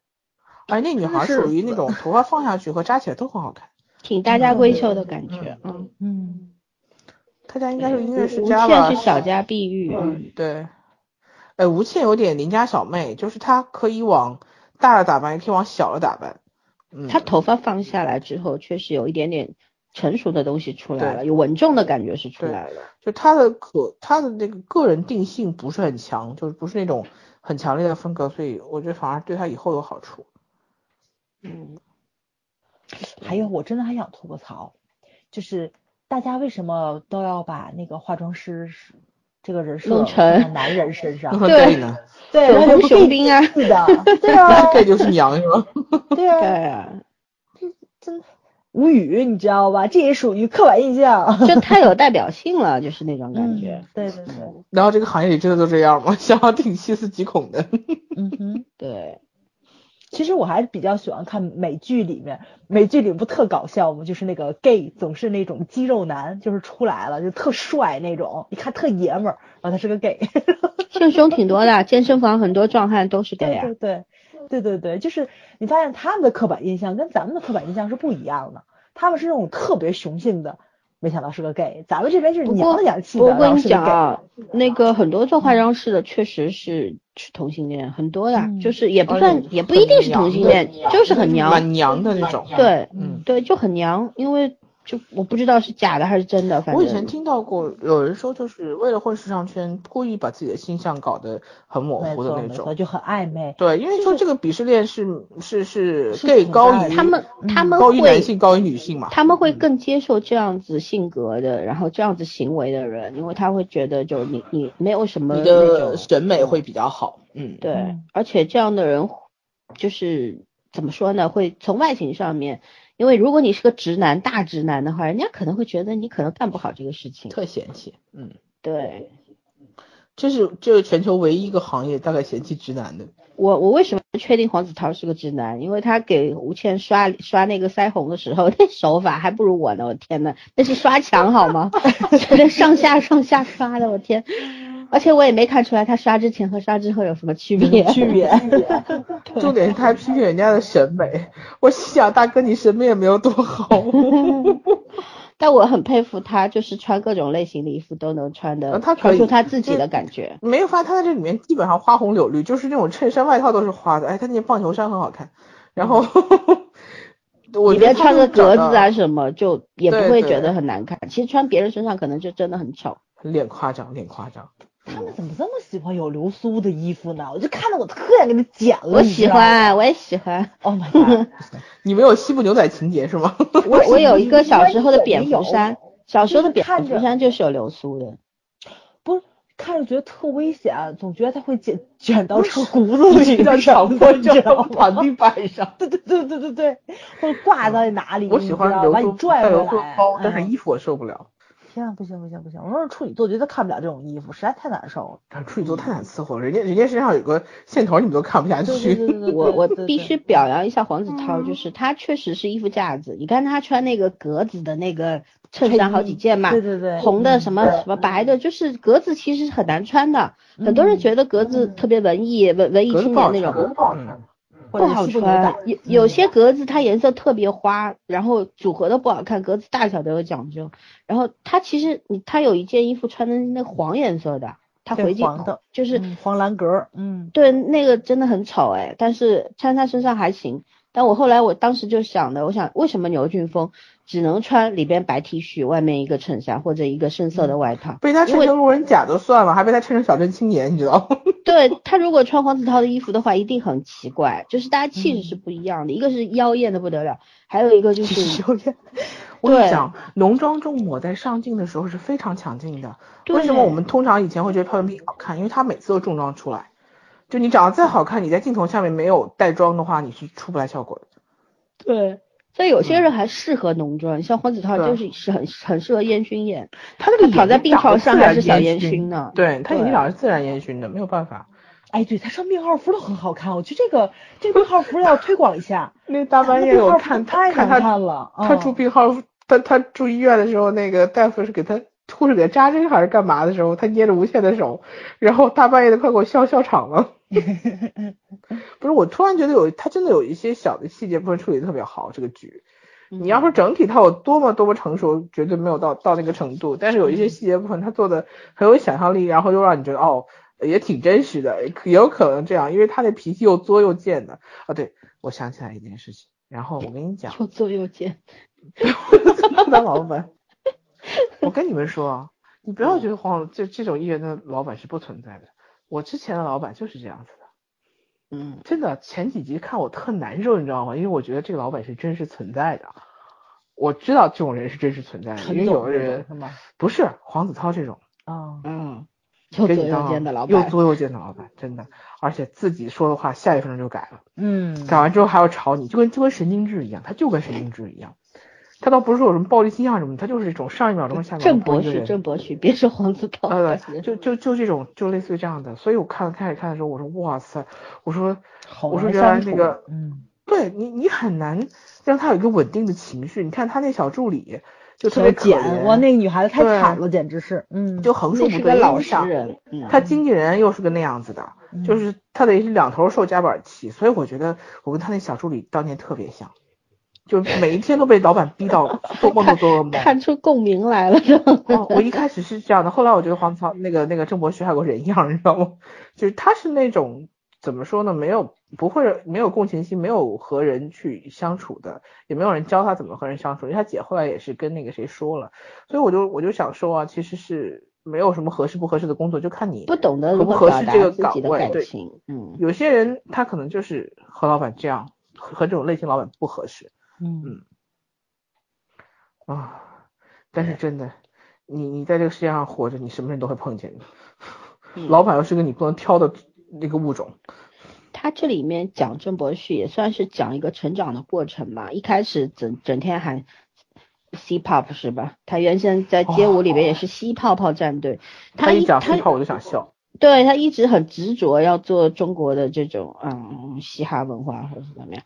哎，那女孩属于那种头发放下去和扎起来都很好看，挺大家闺秀的感觉，嗯嗯。他家应该是音乐世家吧？吴倩是小家碧玉。嗯，对。哎，吴倩有点邻家小妹，就是她可以往大了打扮，也可以往小了打扮。嗯。她头发放下来之后，确实有一点点成熟的东西出来了，有稳重的感觉是出来了。就她的可她的那个个人定性不是很强，就是不是那种很强烈的风格，所以我觉得反而对她以后有好处。嗯，还有，我真的还想吐个槽，就是大家为什么都要把那个化妆师是这个人设弄成男人身上 对呢？对，粉红然后不熊兵啊是的，对那啊，gay 就是娘是吗？对对啊，这，真无语，你知道吧？这也属于刻板印象。就太有代表性了，就是那种感觉。嗯对对对，然后这个行业里真的都这样吗？想要挺细思极恐的。嗯哼。对，其实我还是比较喜欢看美剧里面，美剧里不特搞笑吗？就是那个 gay 总是那种肌肉男，就是出来了就特帅那种，一看特爷们儿，然后他是个 gay。现胸挺多的，健身房很多壮汉都是 gay 啊对对。对对对对，就是你发现他们的刻板印象跟咱们的刻板印象是不一样的，他们是那种特别雄性的，没想到是个 gay，咱们这边是不过娘娘气的，我跟你讲。啊，那个很多做化妆师的确实是是同性恋，很多的，嗯就是也不算，也不一定是同性恋，就是很娘。蛮娘的那种。对嗯。对，就很娘，因为就我不知道是假的还是真的，反正我以前听到过有人说，就是为了混时尚圈，故意把自己的形象搞得很模糊的那种。就很暧昧。对，因为说这个鄙视链是是是是 gay 存在的高于他们他们高于男性高于女性嘛。他们会更接受这样子性格的，然后这样子行为的人，因为他会觉得就你你没有什么你的审美会比较好。嗯，对嗯，而且这样的人就是怎么说呢？会从外形上面，因为如果你是个直男大直男的话，人家可能会觉得你可能干不好这个事情。特嫌弃。嗯，对这是这是全球唯一一个行业大概嫌弃直男的。我我为什么确定黄子韬是个直男？因为他给吴倩刷刷那个腮红的时候，那手法还不如我呢！我天呐，那是刷墙好吗？这上下上下刷的，我天！而且我也没看出来他刷之前和刷之后有什么区别。区别。重点是他还批评人家的审美。我心想，大哥你审美也没有多好。但我很佩服他，就是穿各种类型的衣服都能穿的，呃他穿出他自己的感觉。没有发现他在这里面基本上花红柳绿，就是那种衬衫外套都是花的。哎，他那件棒球衫很好看。然后 我里觉得他边穿个格子啊什么，就也不会觉得很难看。其实穿别人身上可能就真的很丑。脸夸张，脸夸张。他们怎么这么喜欢有流苏的衣服呢？我就看得我特想给他剪了。我喜欢，我也喜欢。，Oh my god！你没有西部牛仔情节是吗？我我有一个小时候的蝙蝠衫，小时候的蝙蝠衫就是有流苏的。不是看着觉得特危险，总觉得他会卷卷到车骨子里叫的强迫症你知道吗？躺 地板上。对对对对对对，或者挂在哪里，我喜欢流苏带拽回来。流苏包，但是哎衣服我受不了。天啊，不行不行不行！我说是处女座，绝对看不了这种衣服，实在太难受了。处女座太难伺候了，人家人家身上有个线头，你们都看不下去。我我必须表扬一下黄子韬，就是他确实是衣服架子。你看他穿那个格子的那个衬衫好几件嘛，对对对，红的什么嗯什么白的，就是格子其实很难穿的。很多人嗯觉得格子特别文艺、文文艺青年那种。或者不好穿。有有些格子它颜色特别花，然后组合的不好看，格子大小都有讲究。然后它其实你它有一件衣服穿的那黄颜色的，它回进黄的就是嗯黄蓝格，嗯，对，那个真的很丑哎，但是穿在身上还行。但我后来我当时就想的，我想为什么牛俊峰只能穿里边白 T 恤，外面一个衬衫或者一个深色的外套？被他因为衬成路人甲就算了，还被他衬成小镇青年，你知道吗？对他如果穿黄子韬的衣服的话，一定很奇怪，就是大家气质是不一样的，一个是妖艳的不得了，还有一个就是有点。我跟你对讲，浓妆重抹在上镜的时候是非常抢镜的。为什么我们通常以前会觉得朴元彬好看？因为他每次都重妆出来。就你长得再好看，你在镜头下面没有带妆的话，你是出不来效果的。对。所以有些人还适合浓妆，像黄子韬就是是很很适合烟熏眼，他那个躺在病床上还是小烟熏熏呢。对他眼睛长是自然烟熏的，没有办法。哎，对他穿病号服都很好看，我觉得这个这个病号服要推广一下。那大半夜我看太难看了，他嗯住病号，他他住医院的时候，那个大夫是给他护士给他扎针还是干嘛的时候，他捏着无限的手，然后大半夜的快给我笑笑场了。不是，我突然觉得有他真的有一些小的细节部分处理的特别好，这个剧。你要说整体它有多么多么成熟，绝对没有到到那个程度，但是有一些细节部分他做的很有想象力，然后又让你觉得哦也挺真实的，也有可能这样，因为他那脾气又作又贱的。啊，对，我想起来一件事情。然后我跟你讲，又作又贱，当老板。我跟你们说啊，你不要觉得黄这这种艺人的老板是不存在的。我之前的老板就是这样子的，嗯，真的前几集看我特难受，你知道吗？因为我觉得这个老板是真实存在的。我知道这种人是真实存在的，因为有的人？不是黄子韬这种，啊，嗯，又给你当做又贱的老板，又作又贱的老板，真的，而且自己说的话下一分钟就改了，嗯，改完之后还要吵你，就跟就跟神经质一样，他就跟神经质一样。他倒不是说有什么暴力倾向什么，他就是这种上一秒钟下一秒郑博许，钟一个人郑博旭，别说黄子韬，呃，就就就这种，就类似于这样的，所以我看开始看的时候，我说哇塞，我说好我说原来那个，嗯，对你你很难让他有一个稳定的情绪。你看他那小助理就特别可简，怜，哇，那个女孩子太惨了，简直是，嗯，就横竖那不对，老实人，嗯，他经纪人又是个那样子的，就嗯是他得是两头受夹板气，所以我觉得我跟他那小助理当年特别像，就每一天都被老板逼到 做梦都做噩梦。看出共鸣来了，是吧？哦，我一开始是这样的，后来我觉得黄子韬那个那个郑博旭还有个人样，你知道吗？就是他是那种怎么说呢，没有不会没有共情心，没有和人去相处的，也没有人教他怎么和人相处。因为他姐后来也是跟那个谁说了，所以我就我就想说啊，其实是没有什么合适不合适的工作，就看你不懂得合不如何表达合适这个岗位。对，感情，嗯，有些人他可能就是和老板这样，和和这种类型老板不合适嗯，啊。但是真的，你你在这个世界上活着，你什么人都会碰见的。嗯 老板又是个你不能挑的那个物种，他这里面讲郑博旭也算是讲一个成长的过程吧。一开始整整天喊 C pop 是吧？他原先在街舞里面也是吸泡泡战队，他一讲 C pop 我就想笑。对他一直很执着要做中国的这种嗯嘻哈文化或者是怎么样，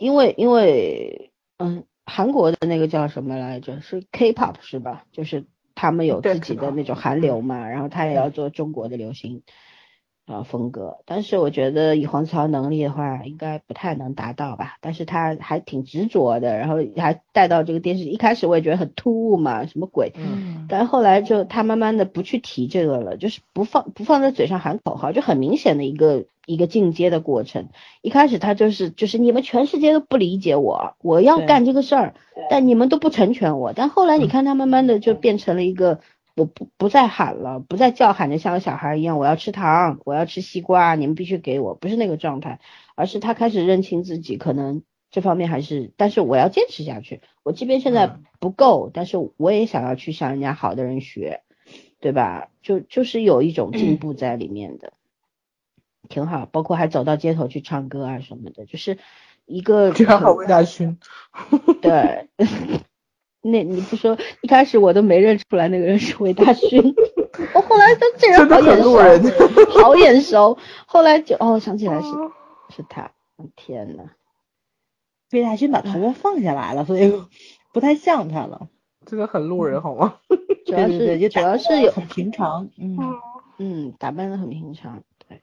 因为因为嗯韩国的那个叫什么来着？是 K-pop 是吧？就是他们有自己的那种韩流嘛，然后他也要做中国的流行啊风格，但是我觉得以黄子韬能力的话，应该不太能达到吧。但是他还挺执着的，然后还带到这个电视，一开始我也觉得很突兀嘛，什么鬼？嗯，但后来就他慢慢的不去提这个了，就是不放不放在嘴上喊口号，就很明显的一个一个进阶的过程。一开始他就是就是你们全世界都不理解我，我要干这个事儿，但你们都不成全我。但后来你看他慢慢的就变成了一个。我不不再喊了，不再叫喊着像个小孩一样，我要吃糖，我要吃西瓜，你们必须给我，不是那个状态，而是他开始认清自己，可能这方面还是，但是我要坚持下去。我即便现在嗯不够，但是我也想要去向人家好的人学，对吧？就就是有一种进步在里面的，挺好。包括还走到街头去唱歌啊什么的，就是一个居然还很魏大勋，对。那你不说一开始我都没认出来那个人是魏大勋，我后来说这人好眼。熟，好眼熟。后来就哦想起来是是他，天呐。魏大勋把头发放下来了，所以不太像他了。这个很路人好吗？主要对对对，是主要是有很平常，嗯，嗯，打扮的很平常，对。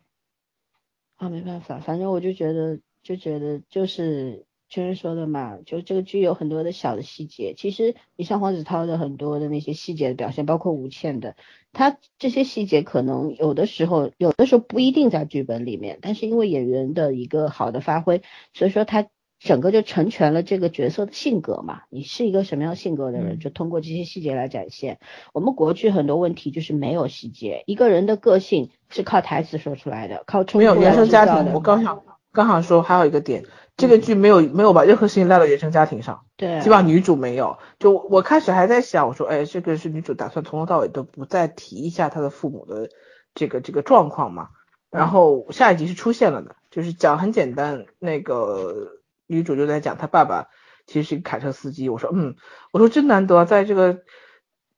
啊，没办法，反正我就觉得，就觉得就是圈圈说的嘛，就这个剧有很多的小的细节。其实你像黄子韬的很多的那些细节的表现，包括吴倩的，他这些细节可能有的时候，有的时候不一定在剧本里面，但是因为演员的一个好的发挥，所以说他整个就成全了这个角色的性格嘛。你是一个什么样性格的人，嗯就通过这些细节来展现。我们国剧很多问题就是没有细节，一个人的个性是靠台词说出来的，靠冲没有原生家庭，的我刚想刚想说还有一个点，这个剧没有没有把任何事情赖到原生家庭上，对啊，基本上女主没有。就我开始还在想，我说，哎，这个是女主打算从头到尾都不再提一下她的父母的这个这个状况嘛？然后下一集是出现了的，就是讲很简单，那个女主就在讲她爸爸其实是一个卡车司机。我说，嗯，我说真难得，在这个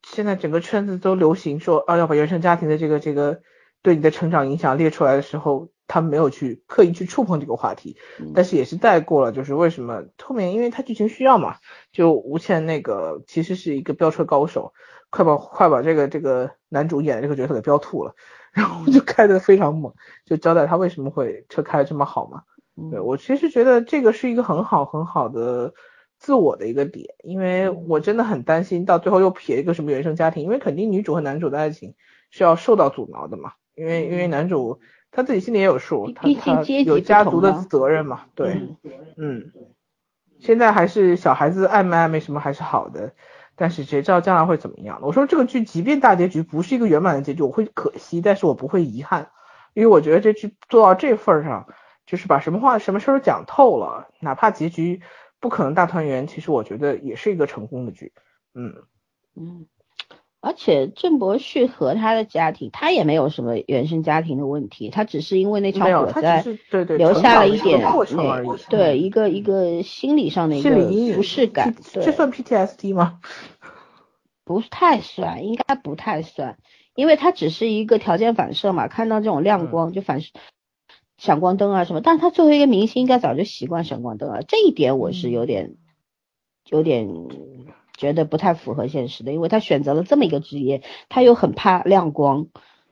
现在整个圈子都流行说啊要把原生家庭的这个这个对你的成长影响列出来的时候，他没有去刻意去触碰这个话题，嗯。但是也是带过了，就是为什么后面因为他剧情需要嘛，就吴倩那个其实是一个飙车高手，快把快把这个这个男主演的这个角色给飙吐了，然后就开得非常猛，就交代他为什么会车开得这么好嘛。嗯。对我其实觉得这个是一个很好很好的自我的一个点，因为我真的很担心到最后又撇一个什么原生家庭，因为肯定女主和男主的爱情是要受到阻挠的嘛，因为因为男主他自己心里也有数，他他有家族的责任嘛，对，嗯嗯，现在还是小孩子暧昧暧昧什么还是好的，但是谁知道将来会怎么样？我说这个剧即便大结局不是一个圆满的结局，我会可惜，但是我不会遗憾，因为我觉得这剧做到这份儿上，就是把什么话什么事儿都讲透了，哪怕结局不可能大团圆，其实我觉得也是一个成功的剧。嗯嗯。而且郑伯旭和他的家庭，他也没有什么原生家庭的问题，他只是因为那场火灾，对对，留下了一点那对一个一个心理上的一个不适感。这算 PTSD 吗？不太算，应该不太算，因为他只是一个条件反射嘛，看到这种亮光就反闪光灯啊什么。但是他作为一个明星，应该早就习惯闪光灯了，这一点我是有点有点。觉得不太符合现实的，因为他选择了这么一个职业，他又很怕亮光，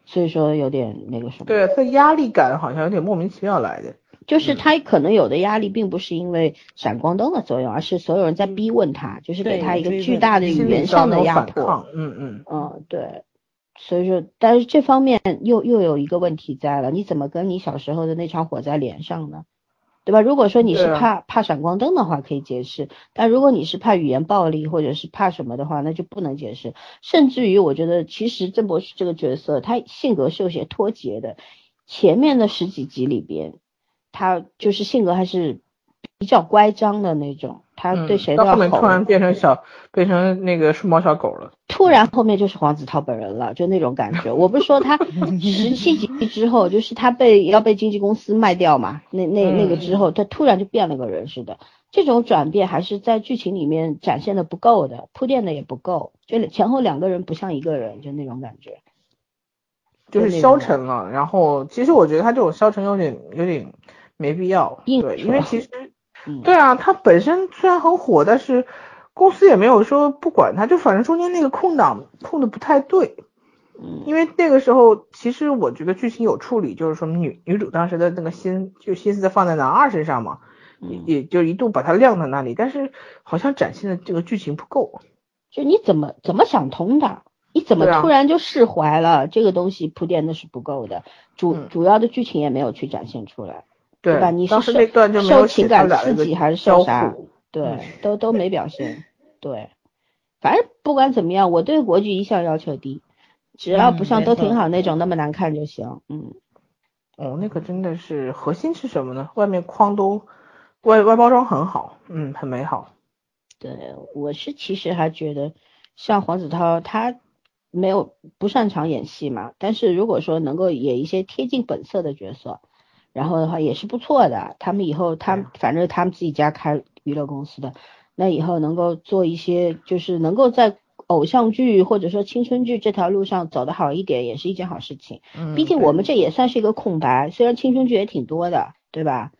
所以说有点那个什么。对，他压力感好像有点莫名其妙来的。就是他可能有的压力，并不是因为闪光灯的作用，而是所有人在逼问他，就是给他一个巨大的语言上的压迫。嗯嗯嗯，对。所以说，但是这方面又又有一个问题在了，你怎么跟你小时候的那场火灾连上呢？对吧？如果说你是怕怕闪光灯的话，可以解释；但如果你是怕语言暴力或者是怕什么的话，那就不能解释。甚至于，我觉得其实郑博士这个角色，他性格是有些脱节的。前面的十几集里边，他就是性格还是比较乖张的那种。他对谁都要后面突然变成小，变成那个数码小狗了。突然后面就是黄子韬本人了，就那种感觉。我不是说他 十七集之后，就是他被要被经纪公司卖掉嘛，那那那个之后，他突然就变了个人似的。这种转变还是在剧情里面展现的不够的，铺垫的也不够，就前后两个人不像一个人，就那种感觉。就是消沉了，然后其实我觉得他这种消沉有点有点没必要，对，因为其实。对啊，他本身虽然很火，但是公司也没有说不管他，就反正中间那个空档空的不太对。嗯，因为那个时候其实我觉得剧情有处理，就是说女女主当时的那个心就心思放在男二身上嘛，也也就一度把他晾在那里，但是好像展现的这个剧情不够。就你怎么怎么想通的？你怎么突然就释怀了？这个东西铺垫的是不够的，主主要的剧情也没有去展现出来。对吧？你是受受情感刺激还是受啥？对，都都没表现。对，反正不管怎么样，我对国剧一向要求低，只要不像都挺好那种那么难看就行。嗯。哦，那个真的是核心是什么呢？外面框都外外包装很好，嗯，很美好。对，我是其实还觉得像黄子韬他没有不擅长演戏嘛，但是如果说能够演一些贴近本色的角色。然后的话也是不错的，他们以后他反正他们自己家开娱乐公司的，那以后能够做一些，就是能够在偶像剧或者说青春剧这条路上走得好一点，也是一件好事情。嗯，毕竟我们这也算是一个空白，虽然青春剧也挺多的，对吧？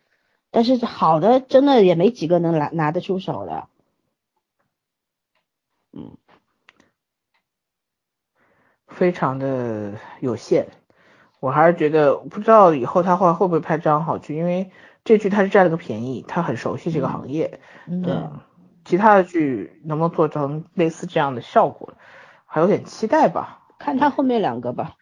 但是好的真的也没几个能拿拿得出手的。嗯，非常的有限。我还是觉得不知道以后他会会不会拍这样好剧，因为这剧他是占了个便宜，他很熟悉这个行业。对，其他的剧能不能做成类似这样的效果，还有点期待吧。看他后面两个吧。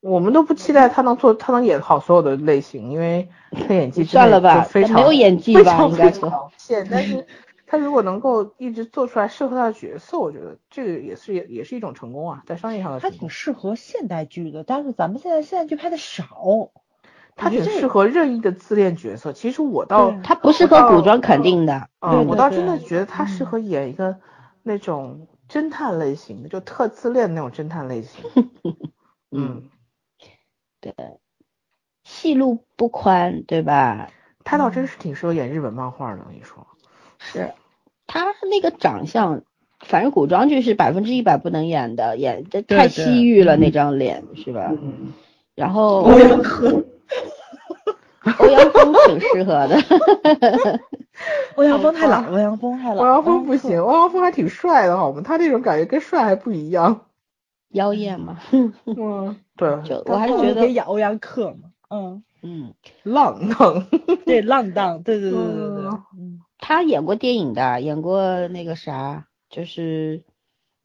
我们都不期待他能做，他能演好所有的类型，因为他演技算了吧，非常没有演技吧，应该说。但是。他如果能够一直做出来适合他的角色，我觉得这个也是也也是一种成功啊，在商业上的。他挺适合现代剧的，但是咱们现在现代剧拍的少。他挺适合任意的自恋角色，其实我倒他不适合古装肯定的。嗯，我倒真的觉得他适合演一个那种侦探类型的，就特自恋那种侦探类型。嗯，对，戏路不宽，对吧？他倒真是挺适合演日本漫画的，我跟你说。是。他那个长相，反正古装剧是百分之一百不能演的，演的太西域了那张脸是吧？然后欧阳锋，欧阳锋挺适合的，欧阳锋太老，欧阳锋太老，欧阳锋不行，欧阳锋还挺帅的好吗？他这种感觉跟帅还不一样，妖艳嘛。嗯，对，就我还是觉得演欧阳克嘛，嗯。嗯，浪荡，对浪荡，对对对对。他演过电影的，演过那个啥，就是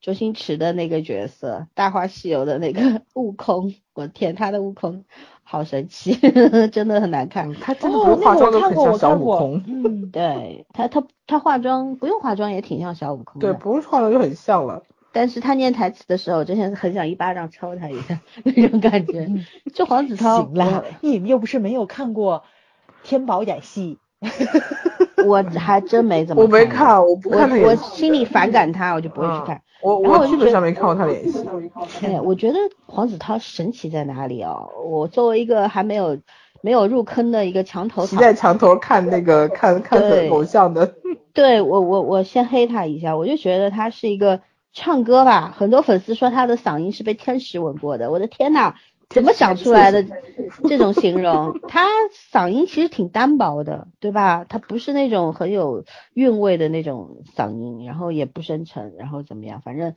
周星驰的那个角色，《大话西游》的那个悟空。我天，他的悟空好神奇，真的很难看。他真的不用化妆都很像小悟空。嗯，对他他他化妆不用化妆也挺像小悟空的。对，不用化妆就很像了。但是他念台词的时候，真的很想一巴掌抽他一下 那种感觉。就黄子韬，行了，你们又不是没有看过天宝演戏。我还真没怎么，我没看，我不看他我心里反感他，我就不会去看。我我基本上没看过他演戏。哎，我觉得黄子韬神奇在哪里哦？我作为一个还没有没有入坑的一个墙头，骑在墙头看那个 看看偶像的。对我我我先黑他一下，我就觉得他是一个唱歌吧，很多粉丝说他的嗓音是被天使吻过的。我的天呐！怎么想出来的 这种形容？他嗓音其实挺单薄的，对吧？他不是那种很有韵味的那种嗓音，然后也不深沉，然后怎么样？反正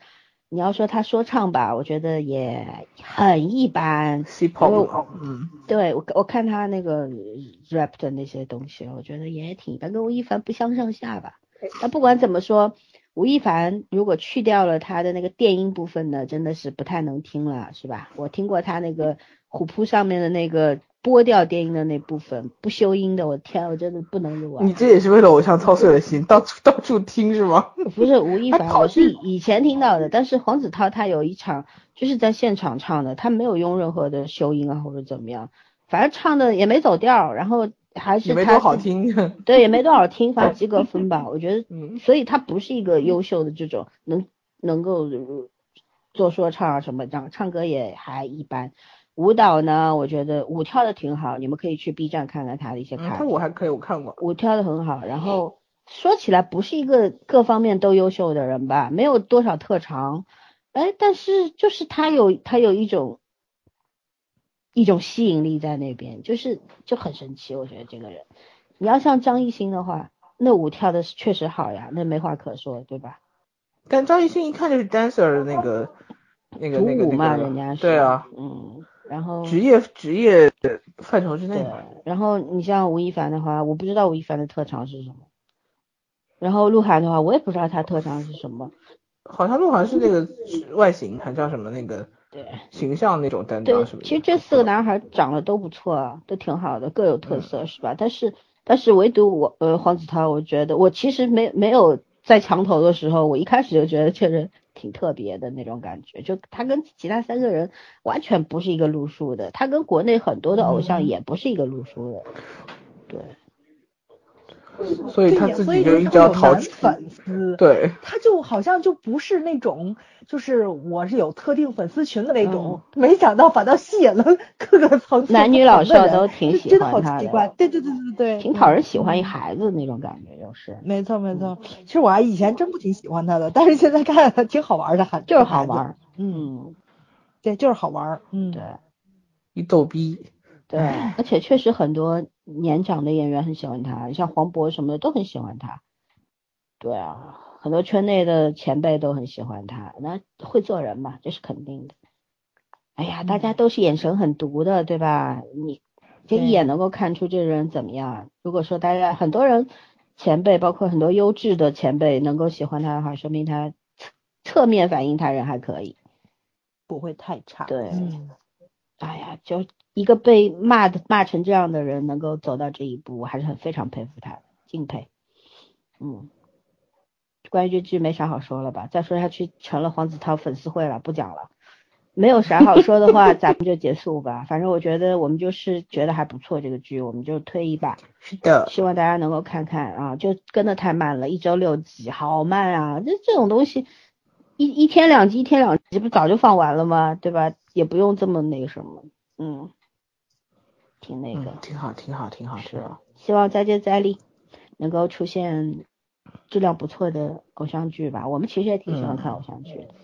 你要说他说唱吧，我觉得也很一般。嗯，对我我看他那个 rap 的那些东西，我觉得也挺一般，跟吴亦凡不相上下吧。那不管怎么说。吴亦凡如果去掉了他的那个电音部分呢，真的是不太能听了，是吧？我听过他那个虎扑上面的那个播掉电音的那部分，不修音的，我天，我真的不能入啊！你这也是为了偶像操碎了心，到处到处听是吗？不是吴亦凡，我是以前听到的，但是黄子韬他有一场就是在现场唱的，他没有用任何的修音啊或者怎么样，反正唱的也没走调，然后。还是没多好听，对，也没多少听，反正及格分吧。我觉得，所以他不是一个优秀的这种能能够做说唱啊什么这样，唱歌也还一般。舞蹈呢，我觉得舞跳的挺好，你们可以去 B 站看看他的一些看。他舞还可以，我看过。舞跳的很好，然后 说起来不是一个各方面都优秀的人吧，没有多少特长，哎，但是就是他有他有一种。一种吸引力在那边，就是就很神奇。我觉得这个人，你要像张艺兴的话，那舞跳的确实好呀，那没话可说，对吧？但张艺兴一看就是 dancer 的那个那个那个嘛，人家是对啊，嗯，然后职业职业范畴之内。对，然后你像吴亦凡的话，我不知道吴亦凡的特长是什么。然后鹿晗的话，我也不知道他特长是什么。好像鹿晗是那个外形，还叫什么那个。对形象那种担当什么？其实这四个男孩长得都不错啊，都挺好的，各有特色，是吧？但是但是唯独我呃黄子韬，我觉得我其实没没有在墙头的时候，我一开始就觉得这人挺特别的那种感觉，就他跟其他三个人完全不是一个路数的，他跟国内很多的偶像也不是一个路数的，对。所以他自己就一直要逃粉丝，对，他就好像就不是那种，就是我是有特定粉丝群的那种，没想到反倒吸引了各个层男女老少都挺喜欢他的好奇怪，对对对对对，挺讨人喜欢一孩子那种感觉，就是。没错没错，其实我还以前真不挺喜欢他的，但是现在看挺好玩的，还就是好玩，嗯，对，就是好玩，嗯，对，一逗逼。对，而且确实很多年长的演员很喜欢他，像黄渤什么的都很喜欢他。对啊，很多圈内的前辈都很喜欢他，那会做人嘛，这是肯定的。哎呀，大家都是眼神很毒的，对吧？你这一眼能够看出这个人怎么样。如果说大家很多人前辈，包括很多优质的前辈能够喜欢他的话，说明他侧面反映他人还可以，不会太差。对，哎呀，就。一个被骂的骂成这样的人能够走到这一步，我还是很非常佩服他，敬佩。嗯，关于这剧没啥好说了吧？再说下去成了黄子韬粉丝会了，不讲了。没有啥好说的话，咱们就结束吧。反正我觉得我们就是觉得还不错这个剧，我们就推一把。是的。希望大家能够看看啊，就跟的太慢了，一周六集，好慢啊！这这种东西，一一天两集，一天两集不早就放完了吗？对吧？也不用这么那个什么，嗯。挺那个，挺好，挺好，挺好，是吧？希望再接再厉，能够出现质量不错的偶像剧吧。我们其实也挺喜欢看偶像剧的。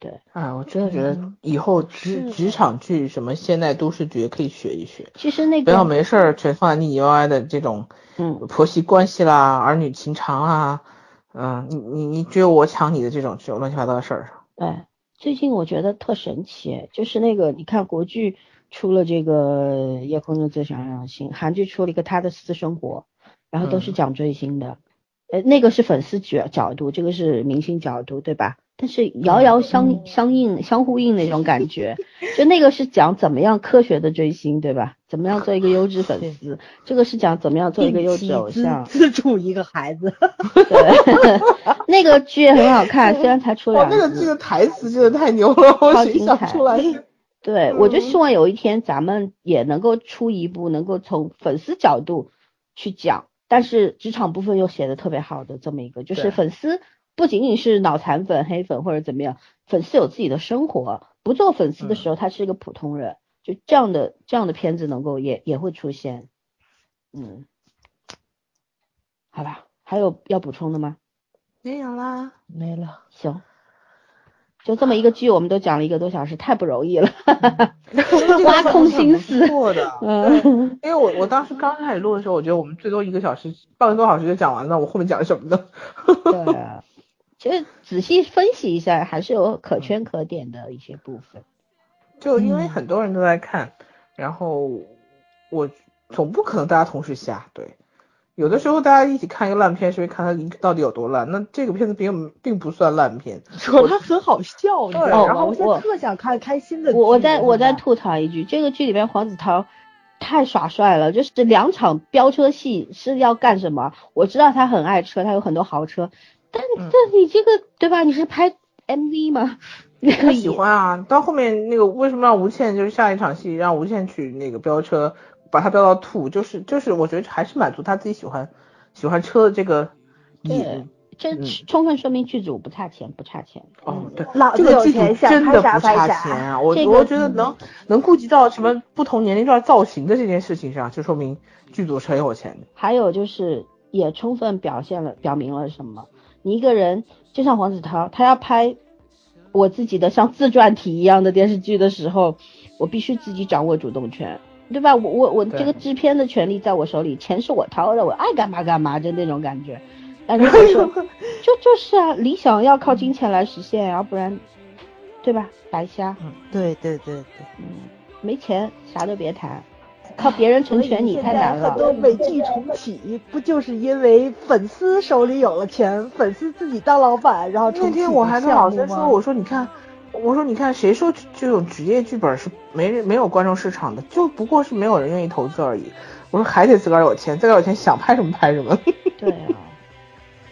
对，啊，我真的觉得以后职职场剧什么现代都市剧可以学一学。其实那个不要没事儿全放在腻腻歪歪的这种，嗯，婆媳关系啦、儿女情长啊，嗯，你你你只有我抢你的这种这种乱七八糟的事儿。对，最近我觉得特神奇，就是那个你看国剧。出了这个夜空中最闪亮的星，韩剧出了一个他的私生活，然后都是讲追星的，呃，那个是粉丝角角度，这个是明星角度，对吧？但是遥遥相相应、相呼应那种感觉，就那个是讲怎么样科学的追星，对吧？怎么样做一个优质粉丝？这个是讲怎么样做一个优质偶像，资助一个孩子。对，那个剧也很好看，虽然才出两。那个剧的台词真的太牛了，我欣赏出来。对，我就希望有一天咱们也能够出一部，能够从粉丝角度去讲，但是职场部分又写的特别好的这么一个，就是粉丝。不仅仅是脑残粉、黑粉或者怎么样，粉丝有自己的生活，不做粉丝的时候，他是一个普通人，就这样的这样的片子能够也也会出现，嗯，好吧，还有要补充的吗？没有啦，没了，行，就这么一个剧，我们都讲了一个多小时，太不容易了，挖空心思，错的，嗯，因为我我当时刚开始录的时候，我觉得我们最多一个小时，半个多小时就讲完了，我后面讲什么呢？对。其实仔细分析一下，还是有可圈可点的一些部分。就因为很多人都在看，然后我总不可能大家同时下。对，有的时候大家一起看一个烂片，是会看它到底有多烂。那这个片子并并不算烂片，说它很好笑，你知道吗？然后我特想看开心的。我我再我再吐槽一句，这个剧里面黄子韬太耍帅了，就是两场飙车戏是要干什么？我知道他很爱车，他有很多豪车。但但你这个对吧？你是拍 MV 吗？他喜欢啊。到后面那个为什么让吴倩就是下一场戏让吴倩去那个飙车，把它飙到吐，就是就是我觉得还是满足他自己喜欢喜欢车的这个瘾。这充分说明剧组不差钱，不差钱。哦，对，这个剧组真的不差钱啊！我我觉得能能顾及到什么不同年龄段造型的这件事情上，就说明剧组是很有钱的。还有就是也充分表现了表明了什么？你一个人就像黄子韬，他要拍我自己的像自传体一样的电视剧的时候，我必须自己掌握主动权，对吧？我我我这个制片的权利在我手里，钱是我掏的，我爱干嘛干嘛，就那种感觉。但是就 就是啊，理想要靠金钱来实现，要不然，对吧？白瞎。嗯，对对对对，嗯，没钱啥都别谈。靠别人成全你太难了。很多美剧重启，不就是因为粉丝手里有了钱，粉丝自己当老板，然后那天我还跟老师说，我说你看，我说你看，谁说这种职业剧本是没人没有观众市场的？就不过是没有人愿意投资而已。我说还得自个儿有钱，自个儿有钱想拍什么拍什么。对啊。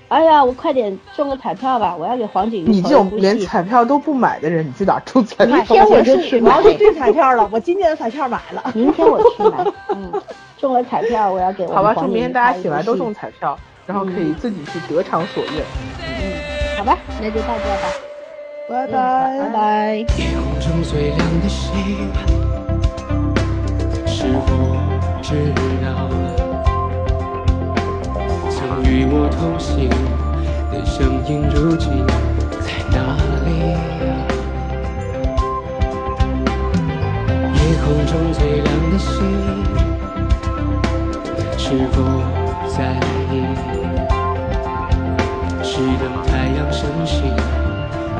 哎呀，我快点中个彩票吧！我要给黄景瑜你这种连彩票都不买的人，你去哪中彩票？明天我就去买。我要去订彩票了，我今年的彩票买了。明天我去买。嗯，中了彩票，我要给我好吧，祝明天大家醒来都中彩票，然后可以自己去得偿所愿。嗯，好吧，那就到这吧。拜拜。拜拜。拜拜是否知道曾与我同行的声音，如今在哪里？夜空中最亮的星，是否在意？是等太阳升起，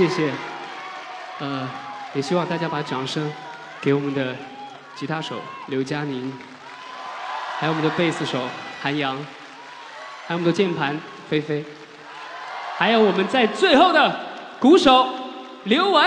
谢谢，呃，也希望大家把掌声给我们的吉他手刘佳宁，还有我们的贝斯手韩阳，还有我们的键盘菲菲，还有我们在最后的鼓手刘伟。